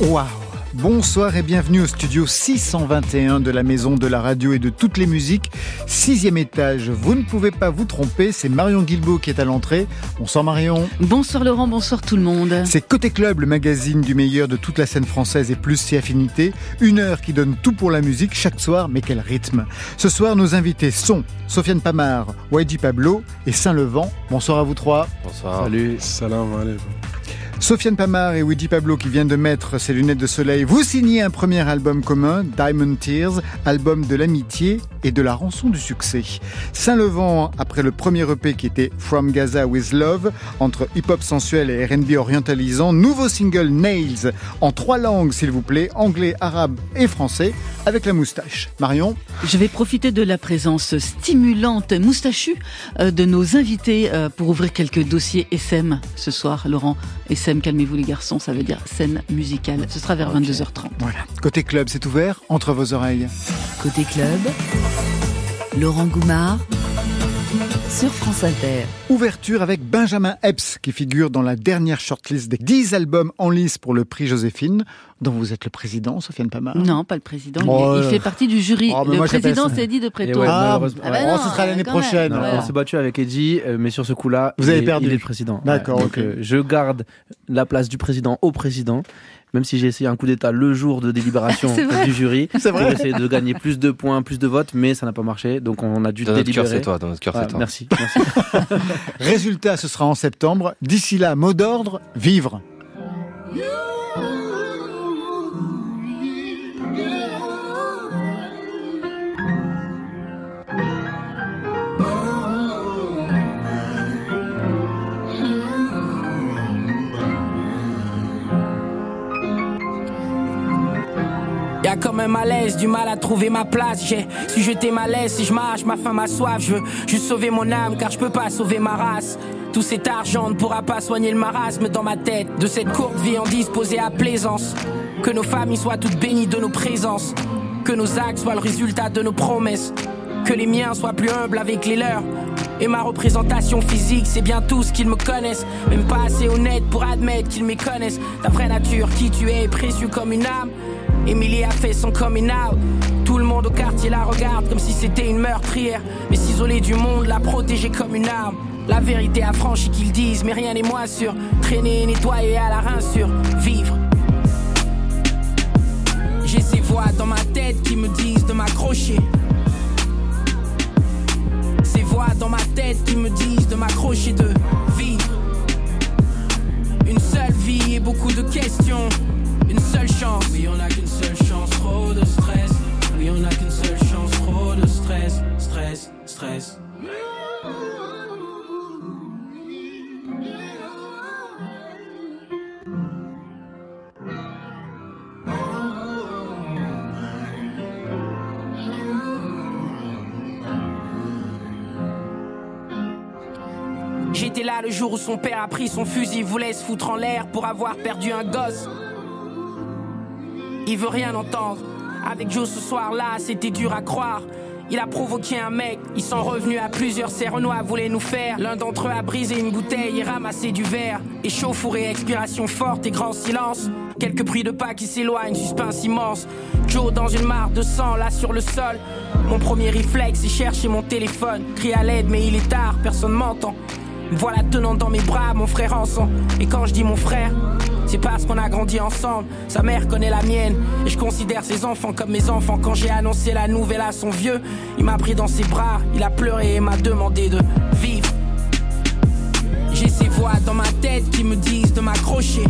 Waouh Bonsoir et bienvenue au studio 621 de la Maison de la Radio et de toutes les musiques. Sixième étage, vous ne pouvez pas vous tromper, c'est Marion Guilbault qui est à l'entrée. Bonsoir Marion. Bonsoir Laurent, bonsoir tout le monde. C'est Côté Club, le magazine du meilleur de toute la scène française et plus ses affinités. Une heure qui donne tout pour la musique chaque soir, mais quel rythme. Ce soir, nos invités sont Sofiane Pamar, YG Pablo et Saint-Levant. Bonsoir à vous trois. Bonsoir. Salut. Salam alaikum. Sofiane Pamar et Luigi Pablo qui vient de mettre ses lunettes de soleil, vous signez un premier album commun, Diamond Tears, album de l'amitié et de la rançon du succès. Saint-Levant, après le premier EP qui était From Gaza with Love, entre hip-hop sensuel et R&B orientalisant, nouveau single Nails, en trois langues s'il vous plaît, anglais, arabe et français, avec la moustache. Marion Je vais profiter de la présence stimulante, moustachue euh, de nos invités euh, pour ouvrir quelques dossiers SM ce soir, Laurent. SM, calmez-vous les garçons, ça veut dire scène musicale. Ce sera vers Ok. 22h30. Voilà. Côté club, c'est ouvert entre vos oreilles. Côté club, Laurent Goumard sur France Inter. Ouverture avec Benjamin Epps qui figure dans la dernière shortlist des 10 albums en lice pour le prix Joséphine, dont vous êtes le président, Sofiane Pamar. Non, pas le président. il- Oh, il, fait partie du jury. Oh, le président, c'est dit de Préto. ouais, Ah, Ah bah oh, ce sera l'année prochaine. Non. On s'est battu avec Eddie, euh, mais sur ce coup-là, Vous il avez est- perdu. Il est le président. D'accord, Donc ok. euh, je garde la place du président au président, même si j'ai essayé un coup d'État le jour de délibération du jury C'est pour essayer de gagner plus de points, plus de votes, mais ça n'a pas marché. Donc on a dû Dans notre cœur, délibérer. c'est toi. Dans notre cœur, Ah, c'est toi. merci, merci. Résultat, ce sera en septembre. D'ici là, mot d'ordre, vivre. Y'a comme un malaise, du mal à trouver ma place. J'ai su jeter ma laisse, si je marche, ma faim, ma soif. Je veux juste sauver mon âme, car je peux pas sauver ma race. Tout cet argent ne pourra pas soigner le marasme dans ma tête. De cette courte vie en disposée à plaisance. Que nos familles soient toutes bénies de nos présences. Que nos actes soient le résultat de nos promesses. Que les miens soient plus humbles avec les leurs. Et ma représentation physique, c'est bien tout ce qu'ils me connaissent. Même pas assez honnête pour admettre qu'ils me connaissent. Nature, qui tu es, précieux comme une âme. Emily a fait son coming out. Tout le monde au quartier la regarde comme si c'était une meurtrière. Mais s'isoler du monde, la protéger comme une arme. La vérité affranchie qu'ils disent, mais rien n'est moins sûr. Traîner, nettoyer à la rincure, vivre. J'ai ces voix dans ma tête qui me disent de m'accrocher. Ces voix dans ma tête qui me disent de m'accrocher, de vivre. Une seule vie et beaucoup de questions. Son père a pris son fusil, voulait se foutre en l'air pour avoir perdu un gosse. Il veut rien entendre. Avec Joe ce soir-là, c'était dur à croire. Il a provoqué un mec, ils sont revenus à plusieurs. Ces Renois voulaient nous faire. L'un d'entre eux a brisé une bouteille et ramassé du verre. Échauffourée, expiration forte et grand silence. Quelques bruits de pas qui s'éloignent, suspense immense. Joe dans une mare de sang, là sur le sol. Mon premier réflexe, c'est chercher mon téléphone. Crie à l'aide, mais il est tard, personne m'entend. Me Voilà tenant dans mes bras mon frère en sang. Et quand je dis mon frère, c'est parce qu'on a grandi ensemble. Sa mère connaît la mienne. Et je considère ses enfants comme mes enfants. Quand j'ai annoncé la nouvelle à son vieux, il m'a pris dans ses bras. Il a pleuré et m'a demandé de vivre. J'ai ces voix dans ma tête qui me disent de m'accrocher.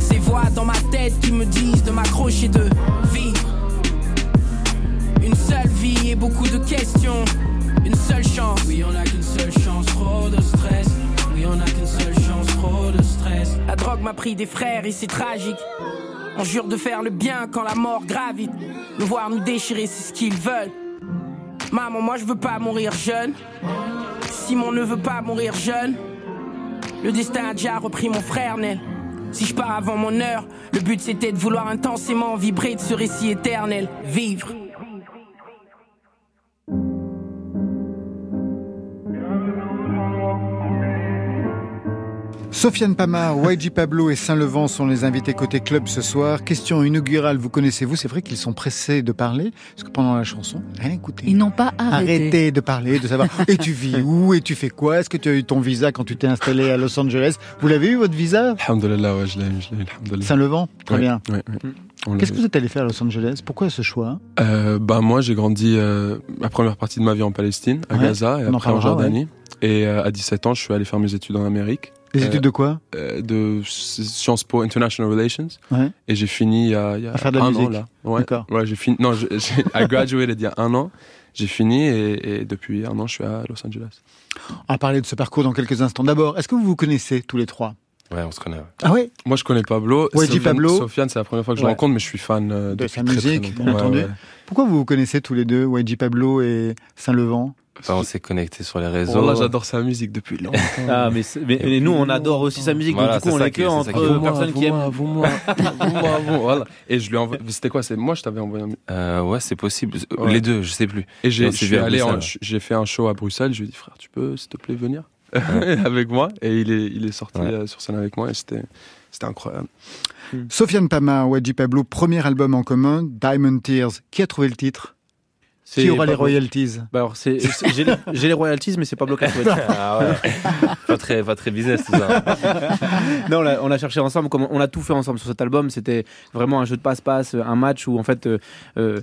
Ces voix dans ma tête qui me disent de m'accrocher, de vivre. Une seule vie et beaucoup de questions. Une seule chance. Oui, on a qu'une seule chance, trop de stress. Oui, on a qu'une seule chance, trop de stress. La drogue drogue m'a pris des frères et c'est tragique. On jure de faire le bien quand la mort gravite. Nous voir nous déchirer, c'est ce qu'ils veulent. Maman, moi je veux pas mourir jeune. Simon ne veut pas mourir jeune. Le destin a déjà repris mon frère Nel. Si je pars avant mon heure, le but c'était de vouloir intensément vibrer de ce récit éternel. Vivre. Sofiane Pamar, YG Pablo et Saint-Levant sont les invités côté club ce soir. Question inaugurale, vous connaissez-vous C'est vrai qu'ils sont pressés de parler, parce que pendant la chanson, rien écouté. Ils n'ont pas arrêté. Arrêtez de parler, de savoir et tu vis où et tu fais quoi? Est-ce que tu as eu ton visa quand tu t'es installé à Los Angeles? Vous l'avez eu votre visa? Alhamdulillah, ouais, je l'ai eu. Saint-Levant Très Ouais, bien. ouais, ouais. On Qu'est-ce que vous êtes allé faire à Los Angeles? Pourquoi ce choix? Euh, bah moi j'ai grandi euh, la première partie de ma vie en Palestine, à Ouais, Gaza et en après en Jordanie. Et euh, à 17 ans, je suis allé faire mes études en Amérique, Des Euh, études de quoi euh, de Sciences Po International Relations. Ouais. Et j'ai fini il y a, il y a À faire de la un musique. an là. Ouais, D'accord. ouais j'ai fini. Non, j'ai I graduated il y a un an. J'ai fini et, et depuis un an, je suis à Los Angeles. On va parler de ce parcours dans quelques instants. D'abord, est-ce que vous vous connaissez tous les trois? Ouais, on se connaît. Ah ouais? Moi, je connais Pablo. Ouais, Sofiane- Pablo. Sofiane, c'est la première fois que je Ouais. le rencontre, mais je suis fan euh, De sa très, très musique, bien Ouais, entendu. ouais. Pourquoi vous vous connaissez tous les deux, YG Pablo et Saint-Levant Enfin, on s'est connectés sur les réseaux. Oh là, j'adore sa musique depuis longtemps. Ah, mais, c'est- mais- mais nous, on adore aussi sa musique, Voilà, donc du coup, on ça est que entre qui- euh, Vous, moi, personnes vous, qui aiment. moi, vous, moi, vous, moi, vous, voilà. Et je lui envoie. C'était quoi C'est moi, je t'avais envoyé un. Euh, ouais, c'est possible. Ouais. Les deux, je sais plus. Et j'ai, fait un show à Bruxelles. Je lui ai dit frère, tu peux, s'il te plaît, venir avec moi? Et il est, il est sorti Ouais. euh, sur scène avec moi et c'était, c'était incroyable. Sofiane Pamar, YG Pablo, premier album en commun, Diamond Tears. Qui a trouvé le titre? Qui aura les royalties Bah alors, c'est- j'ai les, j'ai les royalties, mais c'est Pablo. Ah ouais. pas très, pas très business tout ça. Non, on a, on a cherché ensemble, comme on a tout fait ensemble sur cet album. C'était vraiment un jeu de passe-passe, un match où en fait, euh, euh,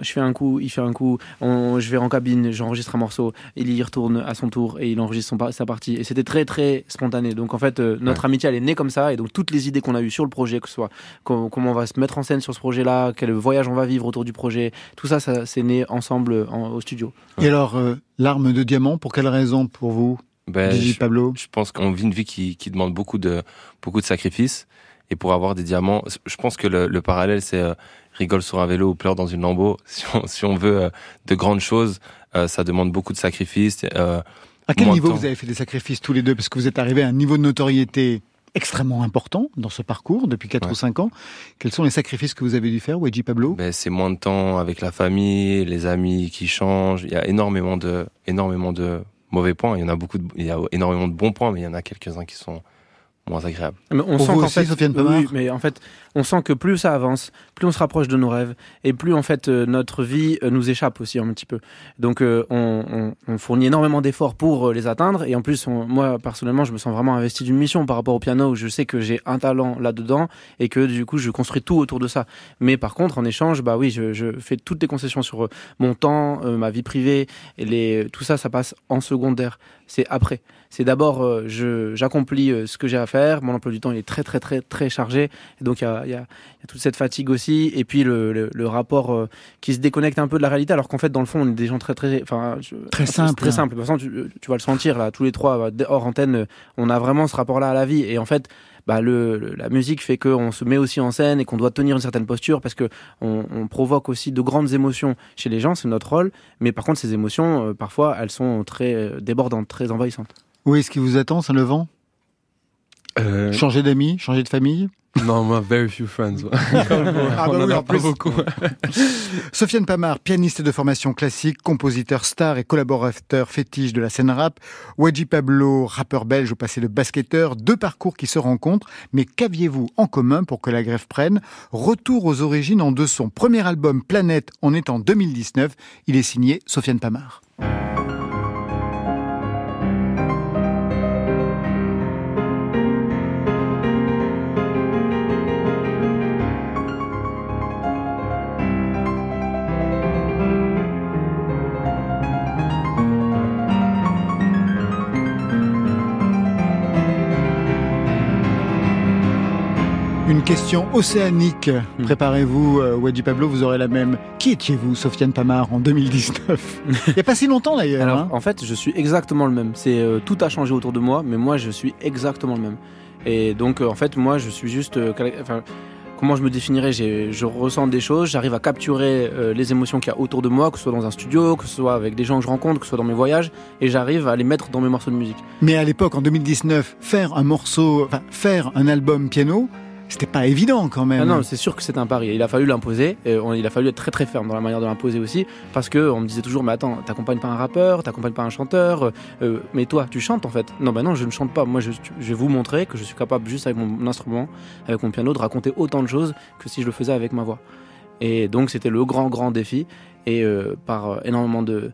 je fais un coup, il fait un coup, on- je vais en cabine, j'enregistre un morceau, il y retourne à son tour et il enregistre son sa partie. Et c'était très très spontané. Donc en fait, euh, notre amitié elle est née comme ça. Et donc toutes les idées qu'on a eues sur le projet, que ce soit com- comment on va se mettre en scène sur ce projet-là, quel voyage on va vivre autour du projet, tout ça, ça c'est né ensemble en- au studio. Et alors, euh, l'arme de diamant, pour quelle raison pour vous, Ben, je, Pablo je pense qu'on vit une vie qui, qui demande beaucoup de, beaucoup de sacrifices. Et pour avoir des diamants, je pense que le, le parallèle, c'est euh, rigole sur un vélo ou pleure dans une lambeau. Si on, si on veut euh, de grandes choses, euh, ça demande beaucoup de sacrifices. Euh, À quel niveau vous avez fait des sacrifices tous les deux? Parce que vous êtes arrivé à un niveau de notoriété extrêmement important dans ce parcours depuis 4 Ouais. ou 5 ans. Quels sont les sacrifices que vous avez dû faire, YG Pablo? Ben, c'est moins de temps avec la famille, les amis qui changent. Il y a énormément de, énormément de mauvais points. Il y en a beaucoup, de, il y a énormément de bons points, mais il y en a quelques-uns qui sont moins agréables. Mais on Pour sent qu'en fait, oui, mais en fait, on sent que plus ça avance, plus on se rapproche de nos rêves, et plus en fait euh, notre vie euh, nous échappe aussi un petit peu. Donc euh, on, fournit énormément d'efforts pour les atteindre, et en plus, moi personnellement, je me sens vraiment investi d'une mission par rapport au piano, où je sais que j'ai un talent là-dedans, et que du coup, je construis tout autour de ça. Mais par contre, en échange, bah oui, je, fais toutes les concessions sur mon temps, ma vie privée, et tout ça, ça passe en secondaire. C'est après. C'est d'abord, j'accomplis ce que j'ai à faire. Mon emploi du temps il est très très très très chargé. Et donc il y a- y a toute cette fatigue aussi. Et puis le, le- le rapport euh, qui se déconnecte un peu de la réalité, alors qu'en fait dans le fond on est des gens très très, enfin Très simple, très hein. simple. De toute façon tu, tu vas le sentir là, tous les trois euh, hors antenne, euh, on a vraiment ce rapport-là à la vie. Et en fait. Bah le, le- la musique fait qu'on se met aussi en scène et qu'on doit tenir une certaine posture parce que on, on provoque aussi de grandes émotions chez les gens, c'est notre rôle. Mais par contre, ces émotions, euh, parfois, elles sont très euh, débordantes, très envahissantes. Où est-ce qui vous attend, Saint-Levant Euh, Changer d'amis? Changer de famille? non, moi, very few friends. Ah bah oui, en plus. beaucoup. Sofiane Pamar, pianiste de formation classique, compositeur star et collaborateur fétiche de la scène rap. Wadji Pablo, rappeur belge au passé de basketteur. Deux parcours qui se rencontrent. Mais qu'aviez-vous en commun pour que la grève prenne? Retour aux origines en deux sons. Premier album Planète, on est en 2019. Il est signé Sofiane Pamar. Question océanique. Hmm. Préparez-vous, euh, Wadji Pablo, vous aurez la même. Qui étiez-vous, Sofiane Pamar, en 2019 Il n'y a pas si longtemps d'ailleurs. Alors, hein. en fait, je suis exactement le même. C'est euh, tout a changé autour de moi, mais moi, je suis exactement le même. Et donc, en fait, moi, je suis juste. Enfin, comment je me définirais? Je ressens des choses, j'arrive à capturer les émotions qu'il y a autour de moi, que ce soit dans un studio, que ce soit avec des gens que je rencontre, que ce soit dans mes voyages, et j'arrive à les mettre dans mes morceaux de musique. Mais à l'époque, en 2019, faire un morceau, enfin, faire un album piano, c'était pas évident quand même. Ah non, c'est sûr que c'est un pari. Il a fallu l'imposer. il a fallu être très très ferme dans la manière de l'imposer aussi, parce que on me disait toujours, mais attends, t'accompagnes pas un rappeur, t'accompagnes pas un chanteur, euh, mais toi, tu chantes en fait. Non, ben non, je ne chante pas. Moi, je, vais vous montrer que je suis capable juste avec mon instrument, avec mon piano, de raconter autant de choses que si je le faisais avec ma voix. Et donc, c'était le grand grand défi. Et euh, par énormément de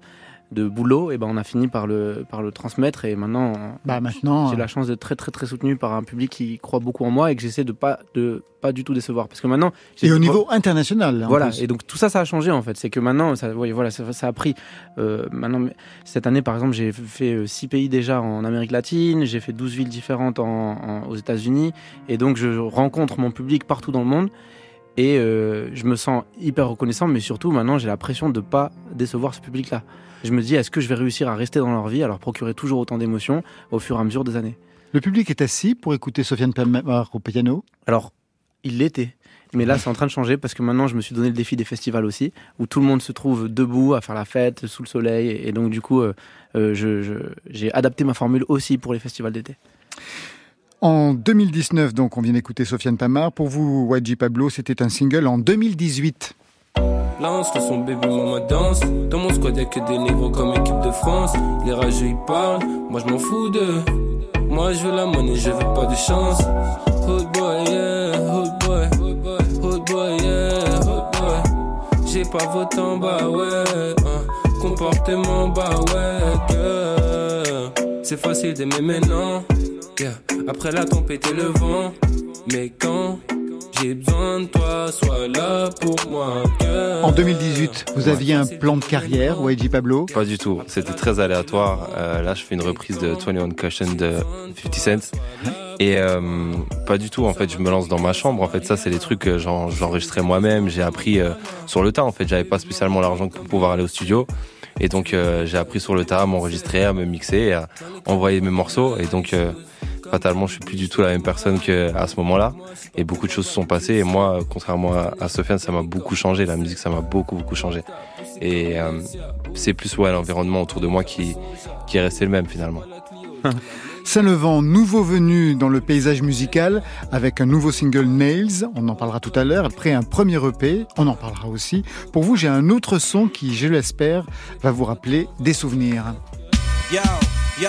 de boulot, et ben on a fini par le, par le transmettre et maintenant, bah maintenant j'ai la chance d'être très très très soutenu par un public qui croit beaucoup en moi et que j'essaie de pas de pas du tout décevoir. Parce que maintenant et au niveau international voilà et donc tout ça ça a changé en fait. C'est que maintenant ça voilà ça, a pris euh, maintenant cette année par exemple j'ai fait euh, six pays déjà en Amérique latine j'ai fait 12 villes différentes en, aux États-Unis et donc je rencontre mon public partout dans le monde et euh, je me sens hyper reconnaissant mais surtout maintenant j'ai la pression de pas décevoir ce public là je me dis, est-ce que je vais réussir à rester dans leur vie, à leur procurer toujours autant d'émotions au fur et à mesure des années? Le public est assis pour écouter Sofiane Pamar au piano Alors, il l'était. Mais là, c'est en train de changer parce que maintenant, je me suis donné le défi des festivals aussi, où tout le monde se trouve debout à faire la fête sous le soleil. Et donc, du coup, euh, euh, j'ai adapté ma formule aussi pour les festivals d'été. En 2019, donc, on vient d'écouter Sofiane Pamar. Pour vous, YG Pablo, c'était un single en 2018. Lance le son baby maman danse. Dans mon squad y'a que des négros comme équipe de France. Les rageux ils parlent, moi je m'en fous d'eux. Moi je veux la monnaie, je veux pas de chance. Hood boy yeah, hood boy. Hood boy yeah, hood boy. J'ai pas votre en bas ouais Comportement bas ouais C'est facile d'aimer maintenant yeah. Après la tempête et le vent Mais quand j'ai besoin de toi, sois là pour moi. En 2018, vous aviez un plan de carrière, YG Pablo? Pas du tout, c'était très aléatoire. Euh, là, je fais une reprise de 21 Cushion de 50 Cent. Et euh, pas du tout, en fait, je me lance dans ma chambre. En fait, ça, c'est des trucs que j'enregistrais moi-même. J'ai appris euh, sur le tas, en fait. J'avais pas spécialement l'argent pour pouvoir aller au studio. Et donc, j'ai appris sur le tas à m'enregistrer, à me mixer, à envoyer mes morceaux. Et donc, fatalement, je suis plus du tout la même personne qu'à ce moment-là. Et beaucoup de choses se sont passées. Et moi, contrairement à, Sofiane, ça m'a beaucoup changé. La musique, ça m'a beaucoup, beaucoup changé. Et euh, c'est plus ouais, l'environnement autour de moi qui, qui est resté le même finalement. Saint-Levant, nouveau venu dans le paysage musical avec un nouveau single Nails, on en parlera tout à l'heure, après un premier EP, on en parlera aussi. Pour vous, j'ai un autre son qui, je l'espère, va vous rappeler des souvenirs. Yo,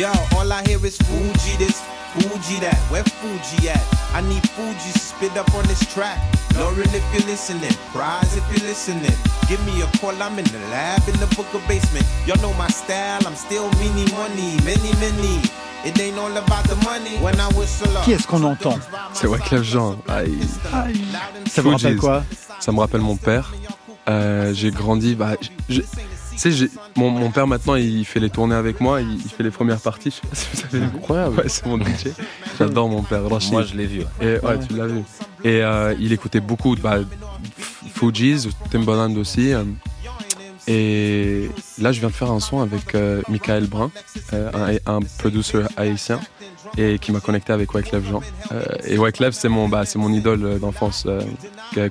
all I hear is Fuji this, Fuji that. Where Fuji at? I need Fuji spit up on this track. Lauren, if you're listening, prize if you're listening. Give me a call, I'm in the lab in the book of basement. Y'all know my style, I'm still mini money, many, many. It ain't all about the money. When I whistle up. Qui est-ce qu'on entend? C'est Wyclef Jean. Aïe. Aïe. Ça vous rappelle quoi? Ça me rappelle mon père. Euh, j'ai grandi, bah, tu sais, mon, mon, père maintenant, il fait les tournées avec moi, il, fait les premières parties. Je sais pas si vous savez. Incroyable. Ouais, c'est mon métier. J'adore mon père. Moi, je l'ai vu. Et, ouais, tu l'as vu. Et euh, il écoutait beaucoup bah, Fugees, Timbaland aussi. Euh. et là, je viens de faire un son avec euh, Michael Brun, un, un producer haïtien, et qui m'a connecté avec Wyclef Jean. et Wyclef, c'est mon, bah, mon idole d'enfance.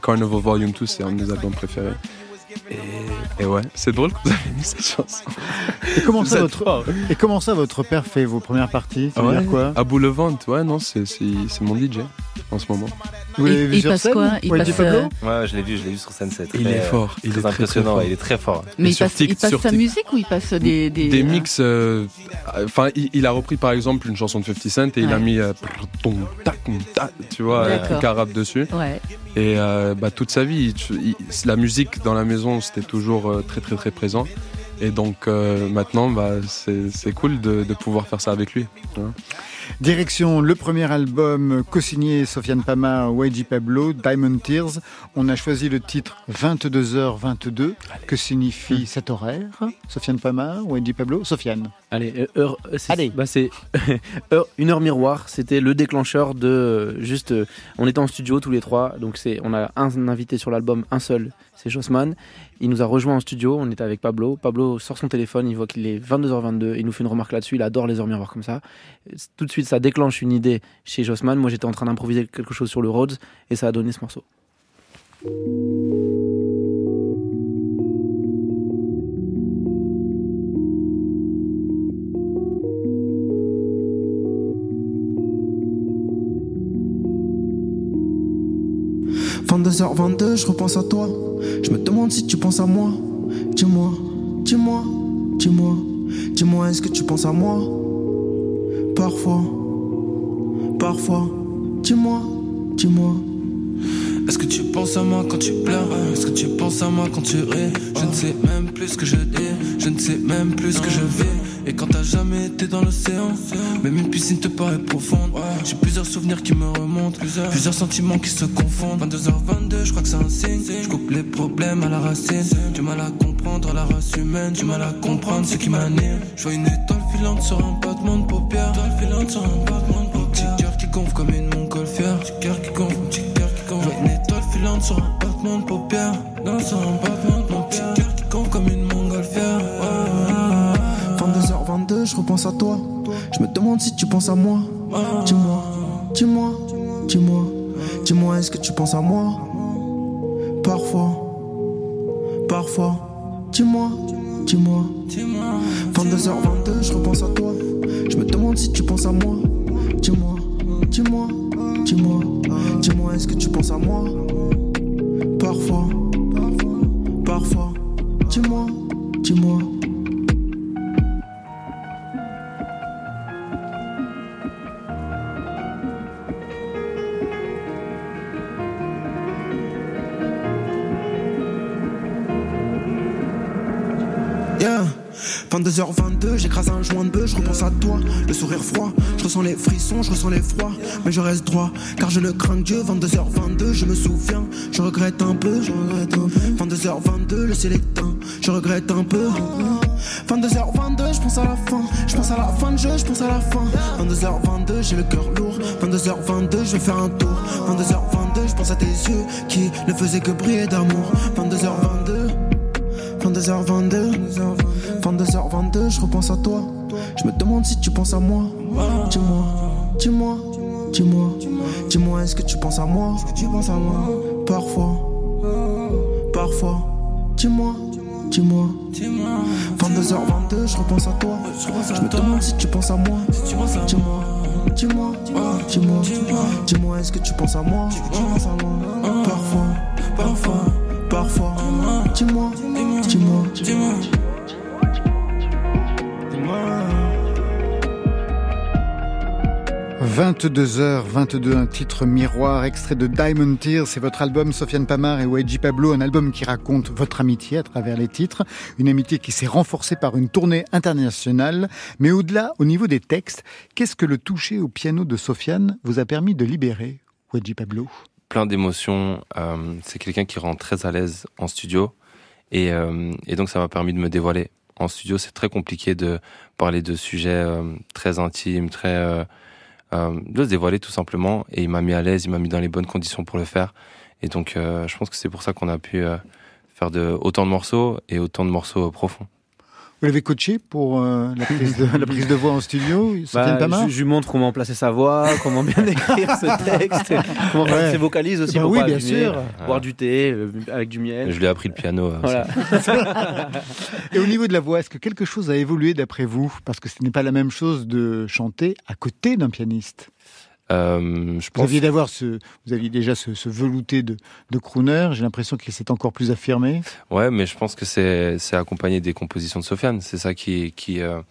Carnival Volume 2, c'est un de mes albums préférés. Et, ouais, c'est drôle que vous avez mis cette chanson. Et comment, ça votre, et comment ça votre père fait vos premières parties? Ça veut dire quoi? À bout le ventre, ouais, non, c'est mon DJ en ce moment. Vous l'avez vu il sur passe scène quoi il passe, euh... Ouais, je l'ai vu, je l'ai vu sur scène 7. Il est fort, il est impressionnant, très, il est très fort. Mais il passe, il passe sa musique ou il passe des des, des mix euh, Enfin, il, a repris par exemple une chanson de 50 Cent et il a mis euh, tu vois, un truc arabe dessus. Ouais. Et euh, bah, toute sa vie, la musique dans la maison, c'était toujours très très très présent. Et donc maintenant, bah, c'est cool de, de, pouvoir faire ça avec lui. Direction le premier album co-signé Sofiane Pama, YG Pablo, Diamond Tears. On a choisi le titre 22h22. Que signifie cet horaire? Sofiane Pama, YG Pablo Sofiane. Allez, euh, heure, euh, Bah c'est une heure miroir. C'était le déclencheur de euh, juste. on était en studio tous les trois, donc c'est on a un invité sur l'album, un seul, c'est Jossman. Il nous a rejoint en studio. On était avec Pablo. Pablo sort son téléphone, il voit qu'il est 22h22. Il nous fait une remarque là-dessus. Il adore les heures comme ça. Tout de suite suite, ça déclenche une idée chez Jossman. Moi, j'étais en train d'improviser quelque chose sur le Rhodes et ça a donné ce morceau. « 22h22, je repense à toi. Je me demande si tu penses à moi. Dis-moi, dis-moi, dis-moi, dis-moi, est-ce que tu penses à moi? Parfois, parfois, dis-moi, dis-moi. Est-ce que tu penses à moi quand tu pleures? Est-ce que tu penses à moi quand tu ris? Je ne sais même plus ce que je dis, je ne sais même plus ce que je vis. Et quand t'as jamais été dans l'océan, même une piscine te paraît profonde. J'ai plusieurs souvenirs qui me remontent, plusieurs, sentiments qui se confondent. 22h22, je crois que c'est un signe. Je coupe les problèmes à la racine. Du mal à comprendre la race humaine, du mal à comprendre ce qui m'anime. Je vois une étoile filante sur un battement de paupières. Étoile filante sur un battement de paupières. Petit cœur qui gonfle comme une montgolfière. Petit cœur qui gonfle, petit cœur qui gonfle. Sur un battement de paupières. Non, sur un battement de paupières. Petit cœur qui comme une montgolfière. 22h22, je repense à toi. Je me demande si tu penses à moi. Dis-moi, dis-moi, dis-moi, dis-moi, est-ce que tu penses à moi? Parfois, parfois, dis-moi, dis-moi. 22h22, je repense à toi. Je me demande si tu penses à moi. Dis-moi, dis-moi, dis-moi, dis-moi, est-ce que tu penses à moi? Le sourire froid, je ressens les frissons, je ressens les froids, mais je reste droit, car je ne crains que Dieu. 22h22, je me souviens, je regrette un peu, je regrette un peu. 22h22, le ciel est je regrette un peu. 22h22, je pense à la fin, je pense à la fin de jeu, je pense à la fin. 22h22, j'ai le cœur lourd, 22h22, je vais faire un tour. 22h22, je pense à tes yeux qui ne faisaient que briller d'amour. 22h22. 22h22, 22h22, je repense à toi. Je me demande si tu penses à moi. Dis-moi, dis-moi, dis-moi, dis-moi, est-ce que tu penses à moi? Est-ce que tu penses à moi Parfois, parfois, dis-moi, dis-moi. 22h22, je repense à toi. Je me demande si tu penses à moi. Dis-moi, dis-moi, dis-moi, dis-moi, est-ce que tu penses à moi? Parfois, parfois, parfois, dis-moi, dis-moi, dis-moi. 22h, 22, un titre miroir, extrait de Diamond Tears, c'est votre album Sofiane Pamar et Wedgie Pablo, un album qui raconte votre amitié à travers les titres, une amitié qui s'est renforcée par une tournée internationale, mais au-delà, au niveau des textes, qu'est-ce que le toucher au piano de Sofiane vous a permis de libérer, Wedgie Pablo? Plein d'émotions, euh, c'est quelqu'un qui rend très à l'aise en studio, et, euh, et donc ça m'a permis de me dévoiler. En studio, c'est très compliqué de parler de sujets euh, très intimes, très euh, de se dévoiler tout simplement. Et il m'a mis à l'aise, il m'a mis dans les bonnes conditions pour le faire. Et donc, euh, je pense que c'est pour ça qu'on a pu euh, faire de, autant de morceaux et autant de morceaux euh, profonds. Vous l'avez coaché pour euh, la, prise de, la prise de voix en studio, Bah, je, je lui montre comment placer sa voix, comment bien écrire ce texte, comment faire Ouais. ses vocalises aussi Bah pour oui, pas bien abîmer, sûr. boire du thé euh, avec du miel. Je lui ai appris le piano. euh, Voilà. Et au niveau de la voix, est-ce que quelque chose a évolué d'après vous? Parce que ce n'est pas la même chose de chanter à côté d'un pianiste. Euh, je Vous aviez d'avoir ce, vous aviez déjà ce, ce velouté de, de crooner. J'ai l'impression qu'il s'est encore plus affirmé. Ouais, mais je pense que c'est c'est accompagné des compositions de Sofiane. C'est ça qui qui euh,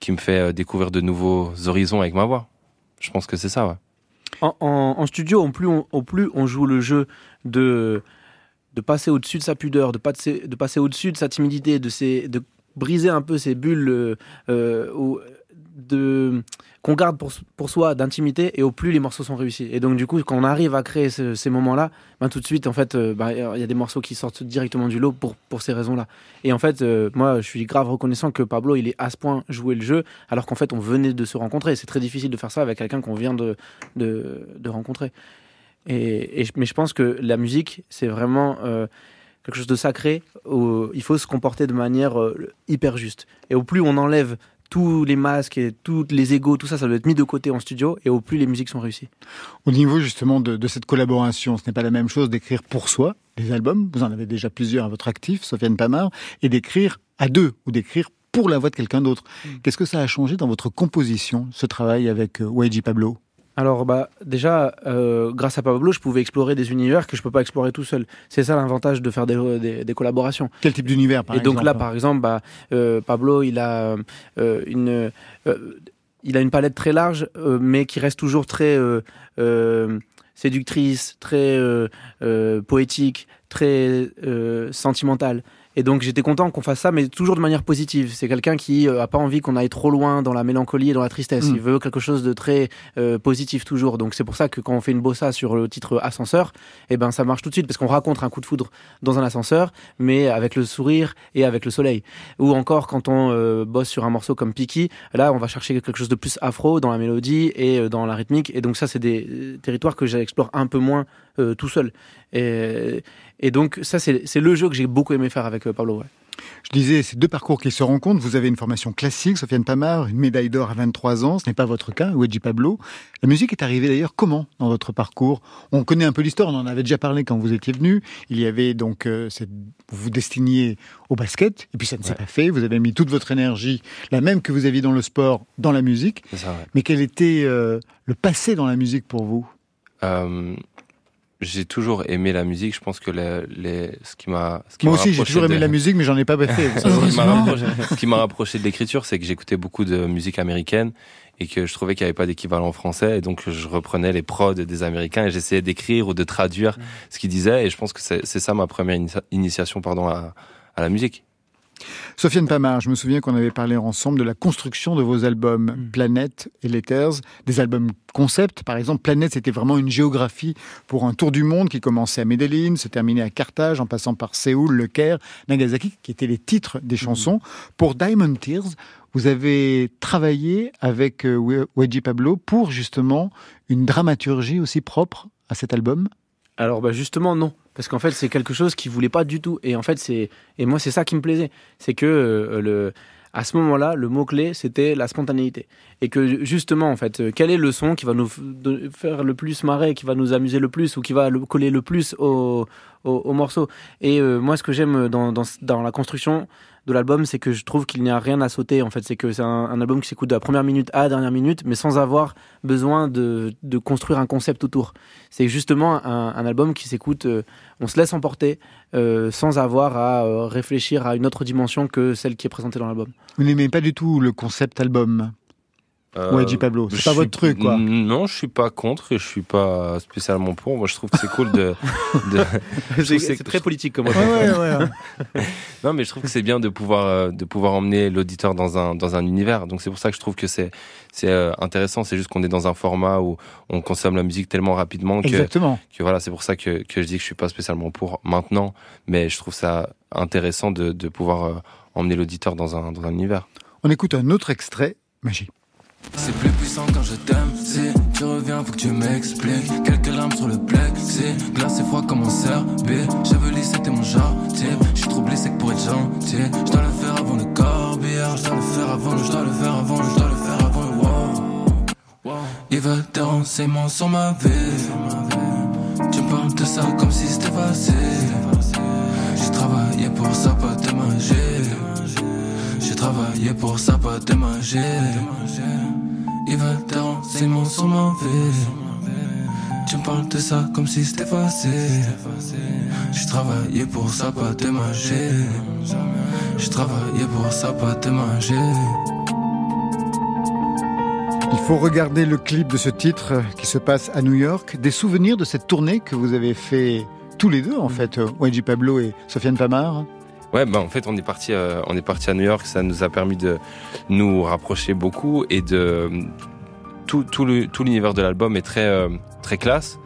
qui me fait euh, découvrir de nouveaux horizons avec ma voix. Je pense que c'est ça. Ouais. En, en- en studio, au plus, on, au plus on joue le jeu de, de passer au-dessus de sa pudeur, de passer, de passer au-dessus de sa timidité, de, ses, de briser un peu ces bulles euh, euh, de, qu'on garde pour, pour soi d'intimité, et au plus les morceaux sont réussis. Et donc, du coup, quand on arrive à créer ce- ces moments-là, ben, tout de suite, en fait, euh, ben, il y a des morceaux qui sortent directement du lot pour, pour ces raisons-là. Et en fait, euh, moi, je suis grave reconnaissant que Pablo, il est à ce point joué le jeu, alors qu'en fait, on venait de se rencontrer. C'est très difficile de faire ça avec quelqu'un qu'on vient de, de, rencontrer. Et, mais je pense que la musique, c'est vraiment euh, quelque chose de sacré. Où il faut se comporter de manière hyper juste. Et au plus on enlève tous les masques et tous les égaux, tout ça, ça doit être mis de côté en studio et au plus les musiques sont réussies. Au niveau justement de, de cette collaboration, ce n'est pas la même chose d'écrire pour soi des albums, vous en avez déjà plusieurs à votre actif, Sofiane Pamar, et d'écrire à deux ou d'écrire pour la voix de quelqu'un d'autre. Mm. Qu'est-ce que ça a changé dans votre composition, ce travail avec euh, Pablo? Alors bah déjà euh, grâce à Pablo je pouvais explorer des univers que je peux pas explorer tout seul. C'est ça l'avantage de faire des, des, collaborations. Quel type d'univers par exemple Et donc là par exemple bah, euh, Pablo il a euh, une euh, il a une palette très large mais qui reste toujours très séductrice, très poétique, très sentimentale. Et donc j'étais content qu'on fasse ça, mais toujours de manière positive. C'est quelqu'un qui euh, a pas envie qu'on aille trop loin dans la mélancolie et dans la tristesse. Mm. Il veut quelque chose de très euh, positif toujours. Donc c'est pour ça que quand on fait une bossa sur le titre ascenseur, eh ben ça marche tout de suite parce qu'on raconte un coup de foudre dans un ascenseur, mais avec le sourire et avec le soleil. Ou encore quand on euh, bosse sur un morceau comme Piki, là on va chercher quelque chose de plus afro dans la mélodie et dans la rythmique. Et donc ça c'est des territoires que j'explore un peu moins tout seul. Et, et donc, ça, c'est le jeu que j'ai beaucoup aimé faire avec euh, Pablo. Je disais, ces deux parcours qui se rencontrent. Vous avez une formation classique, Sofiane Pamar, une médaille d'or à 23 ans. Ce n'est pas votre cas, Wedgie Pablo. La musique est arrivée d'ailleurs comment dans votre parcours? On connaît un peu l'histoire, on en avait déjà parlé quand vous étiez venu. Il y avait donc, euh, cette... vous vous destiniez au basket, et puis ça ne s'est pas fait. Vous avez mis toute votre énergie, la même que vous aviez dans le sport, dans la musique. Ça, Mais quel était euh, le passé dans la musique pour vous? J'ai toujours aimé la musique. Je pense que les, ce qui m'a. Moi aussi, j'ai toujours aimé la musique, mais j'en ai pas fait. ce qui m'a rapproché, de l'écriture, c'est que j'écoutais beaucoup de musique américaine et que je trouvais qu'il n'y avait pas d'équivalent français. Et donc, je reprenais les prods des Américains et j'essayais d'écrire ou de traduire ce qu'ils disaient. Et je pense que c'est ça ma première initiation pardon, à, à la musique. Sofiane Pamar, je me souviens qu'on avait parlé ensemble de la construction de vos albums mm. Planète et Letters, des albums concept. Par exemple, Planète, c'était vraiment une géographie pour un tour du monde qui commençait à Medellin, se terminait à Carthage, en passant par Séoul, Le Caire, Nagasaki, qui étaient les titres des mm. chansons. Pour Diamond Tears, vous avez travaillé avec euh, Wedgie Pablo pour justement une dramaturgie aussi propre à cet album? Alors bah justement non, parce qu'en fait c'est quelque chose qu'il voulait pas du tout. Et en fait c'est et moi c'est ça qui me plaisait, c'est que euh, le à ce moment-là le mot clé c'était la spontanéité et que justement en fait quel est le son qui va nous faire le plus marrer, qui va nous amuser le plus ou qui va coller le plus au, au, morceau? Et euh, moi ce que j'aime dans, dans, la construction de l'album, c'est que je trouve qu'il n'y a rien à sauter. En fait, c'est que c'est un, album qui s'écoute de la première minute à la dernière minute, mais sans avoir besoin de, construire un concept autour. C'est justement un, album qui s'écoute, euh, on se laisse emporter euh, sans avoir à euh, réfléchir à une autre dimension que celle qui est présentée dans l'album. Vous n'aimez pas du tout le concept album? euh, ouais, dit Pablo, c'est pas votre truc, quoi. Non, je suis pas contre et je suis pas spécialement pour. Moi, je trouve que c'est cool de. c'est très politique comme ouais, ouais, non, mais je trouve que c'est bien de pouvoir euh, de pouvoir emmener l'auditeur dans un dans un univers. Donc c'est pour ça que je trouve que c'est c'est euh, intéressant. C'est juste qu'on est dans un format où on consomme la musique tellement rapidement que Exactement. que voilà, c'est pour ça que que je dis que je suis pas spécialement pour maintenant, mais je trouve ça intéressant de de pouvoir emmener l'auditeur dans un dans un univers. On écoute un autre extrait, Magie. C'est plus puissant quand je t'aime, si tu reviens faut que tu m'expliques. Quelques larmes sur le plexi, glacé froid comme un serpé J'avais c'était mon genre type, je suis trop blessé que pour être gentil. Je dois le faire avant le corbillard, je dois le faire avant, je dois le faire avant, je dois le faire avant le wow. Il veut des renseignements sur ma vie. Tu me parles de ça comme si c'était facile. J'ai travaillé pour ça, pas de magie J'ai travaillé pour ça, pas de magie il veut des renseignements sur ma vie. Tu me parles de ça comme si c'était facile. J'ai travaillé pour ça, pas de magie. J'ai travaillé pour ça, pas de magie. Il faut regarder le clip de ce titre qui se passe à New York. Des souvenirs de cette tournée que vous avez fait tous les deux, en fait, YG Pablo et Sofiane Pamar Ouais, bah en fait, on est parti, euh, on est parti à New York. Ça nous a permis de nous rapprocher beaucoup et de tout, tout l'univers de l'album est très euh, très classe.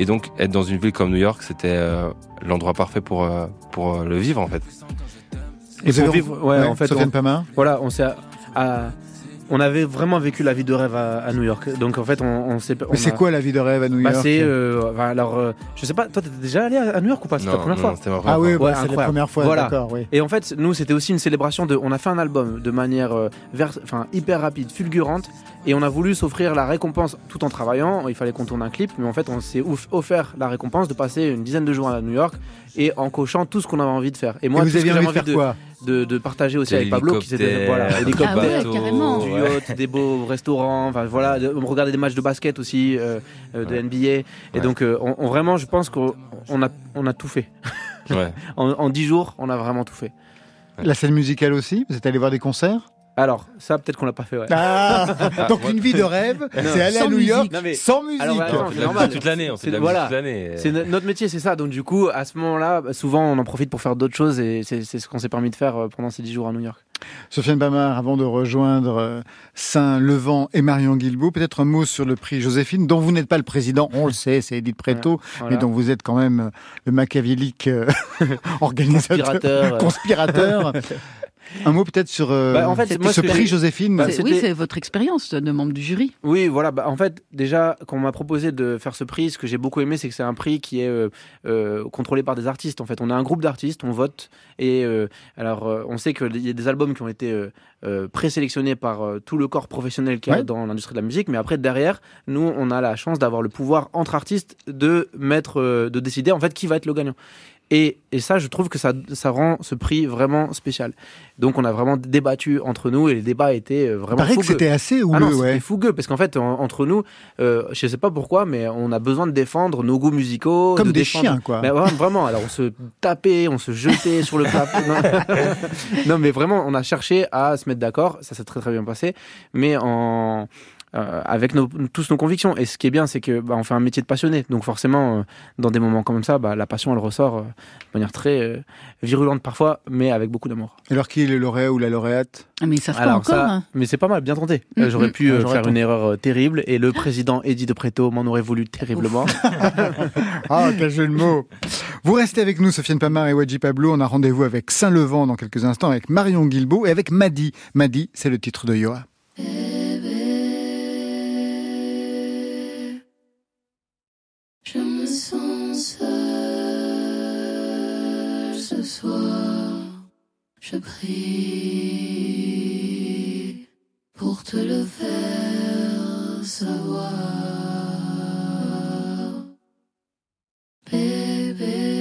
Et donc, être dans une ville comme New York, c'était euh, l'endroit parfait pour pour le vivre en fait. Et pour vivre, ouais, en fait, Sofiane Pama. Voilà, on s'est à, on avait vraiment vécu la vie de rêve à, à New York. Donc en fait, on, on s'est. Mais c'est quoi la vie de rêve à New bah, York c'est, euh, enfin, alors, euh, je sais pas. Toi, t'étais déjà allé à New York ou pas? C'était ta première non, fois? c'était ma première Ah oui, bah, c'est la première fois, Voilà. d'accord, oui. Et en fait, nous, c'était aussi une célébration de. On a fait un album de manière euh, vers- enfin, hyper rapide, fulgurante, et on a voulu s'offrir la récompense tout en travaillant. Il fallait qu'on tourne un clip, mais en fait, on s'est offert la récompense de passer une dizaine de jours à New York et en cochant tout ce qu'on avait envie de faire. Et moi, Et tout vous ce que aviez j'avais envie de faire quoi de, de partager aussi avec Pablo, qui c'était hélicoptères, voilà, hélicoptère, Ah ouais, carrément. du yacht, des beaux restaurants, enfin voilà, de, regarder des matchs de basket aussi, euh, euh, de Ouais. NBA. Et Ouais. donc, euh, on, on- vraiment, je pense qu'on on a, on a tout fait. Ouais. En, en 10 jours, on a vraiment tout fait. La scène musicale aussi Vous êtes allé voir des concerts? Alors, ça, peut-être qu'on l'a pas fait, ouais. Ah Donc une vie de rêve, c'est aller à New musique. York Non, mais- sans musique. Alors, attends, c'est normal. toute l'année, on fait C'est- de la musique voilà. toute l'année. C'est no- notre métier, c'est ça. Donc, du coup, à ce moment-là, souvent, on en profite pour faire d'autres choses et c'est c'est ce qu'on s'est permis de faire euh, pendant ces 10 jours à New York. Sofiane Bamar, avant de rejoindre euh, Saint-Levant et Marion Guilbault, peut-être un mot sur le prix Joséphine, dont vous n'êtes pas le président, on le sait, c'est Edith Préto, Voilà. mais dont vous êtes quand même euh, le machiavélique euh, organisateur, Conspirateur, euh. conspirateur. un mot peut-être sur euh, Bah, en fait, moi, ce prix Joséphine. Bah, oui, c'est votre expérience de membre du jury. Oui, voilà. Bah, en fait, déjà, quand on m'a proposé de faire ce prix, ce que j'ai beaucoup aimé, c'est que c'est un prix qui est euh, euh, contrôlé par des artistes. En fait, on a un groupe d'artistes, on vote. Et euh, alors, euh, on sait qu'il y a des albums qui ont été euh, euh, présélectionnés par euh, tout le corps professionnel qu'il y a Ouais. dans l'industrie de la musique. Mais après, derrière, nous, on a la chance d'avoir le pouvoir entre artistes de mettre, euh, de décider en fait qui va être le gagnant. Et, et ça, je trouve que ça, ça rend ce prix vraiment spécial. Donc, on a vraiment débattu entre nous et les débats étaient euh, Il vraiment. paraît que c'était assez Ah houleux, non, c'était ouais. fougueux parce qu'en fait en- entre nous, euh, je sais pas pourquoi, mais on a besoin de défendre nos goûts musicaux, Comme de des défendre- chiens, quoi. Mais vraiment, vraiment, alors on se tapait, on se jetait sur le. Non. non, mais vraiment, on a cherché à se mettre d'accord. Ça s'est très très bien passé, mais en euh, avec nos, tous nos convictions. Et ce qui est bien, c'est que bah, on fait un métier de passionné. Donc forcément, euh, dans des moments comme ça, bah, la passion, elle ressort euh, de manière très euh, virulente parfois, mais avec beaucoup d'amour. Alors qui est le lauréat ou la lauréate? Ah, Mais Alors encore. ça, hein. mais c'est pas mal, bien tenté. Mm, J'aurais mm. pu j'aurais faire tenté. une erreur euh, terrible et le président Eddie de Preto m'en aurait voulu terriblement. Ah, quel jeu de mots Vous restez avec nous, Sofiane Pamar et Wadji Pablo. On a rendez-vous avec Saint-Levant dans quelques instants, avec Marion Guilbault et avec Madi. Madi, c'est le titre de Yoa. Soir. Je prie pour te le faire savoir. Bébé,